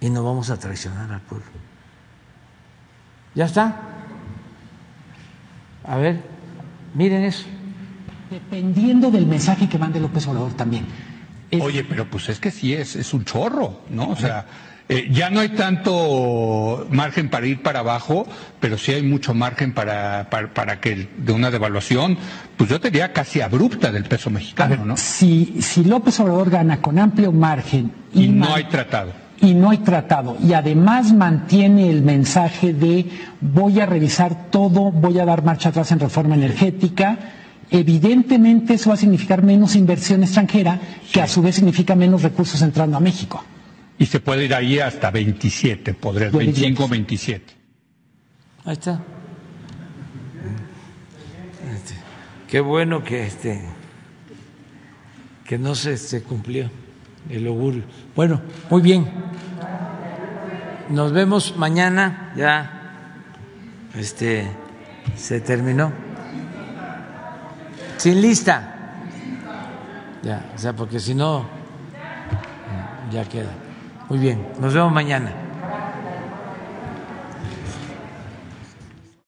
y no vamos a traicionar al pueblo. ¿Ya está? A ver, miren eso dependiendo del mensaje que mande López Obrador también. Oye, pero pues es que sí es, es un chorro, ¿no? O sea, eh, ya no hay tanto margen para ir para abajo, pero sí hay mucho margen para, para, que de una devaluación, pues yo te diría casi abrupta del peso mexicano, ¿no? Si, si López Obrador gana con amplio margen y, no hay tratado y no hay tratado. Y además mantiene el mensaje de voy a revisar todo, voy a dar marcha atrás en reforma energética, evidentemente eso va a significar menos inversión extranjera, que a su vez significa menos recursos entrando a México. Y se puede ir ahí hasta 27, podría, 25 o 27. Ahí está. Este, qué bueno que este que no se, se cumplió el augurio. Bueno, muy bien. Nos vemos mañana, ya este se terminó. Sin lista. Ya, o sea, porque si no, ya queda. Muy bien, nos vemos mañana.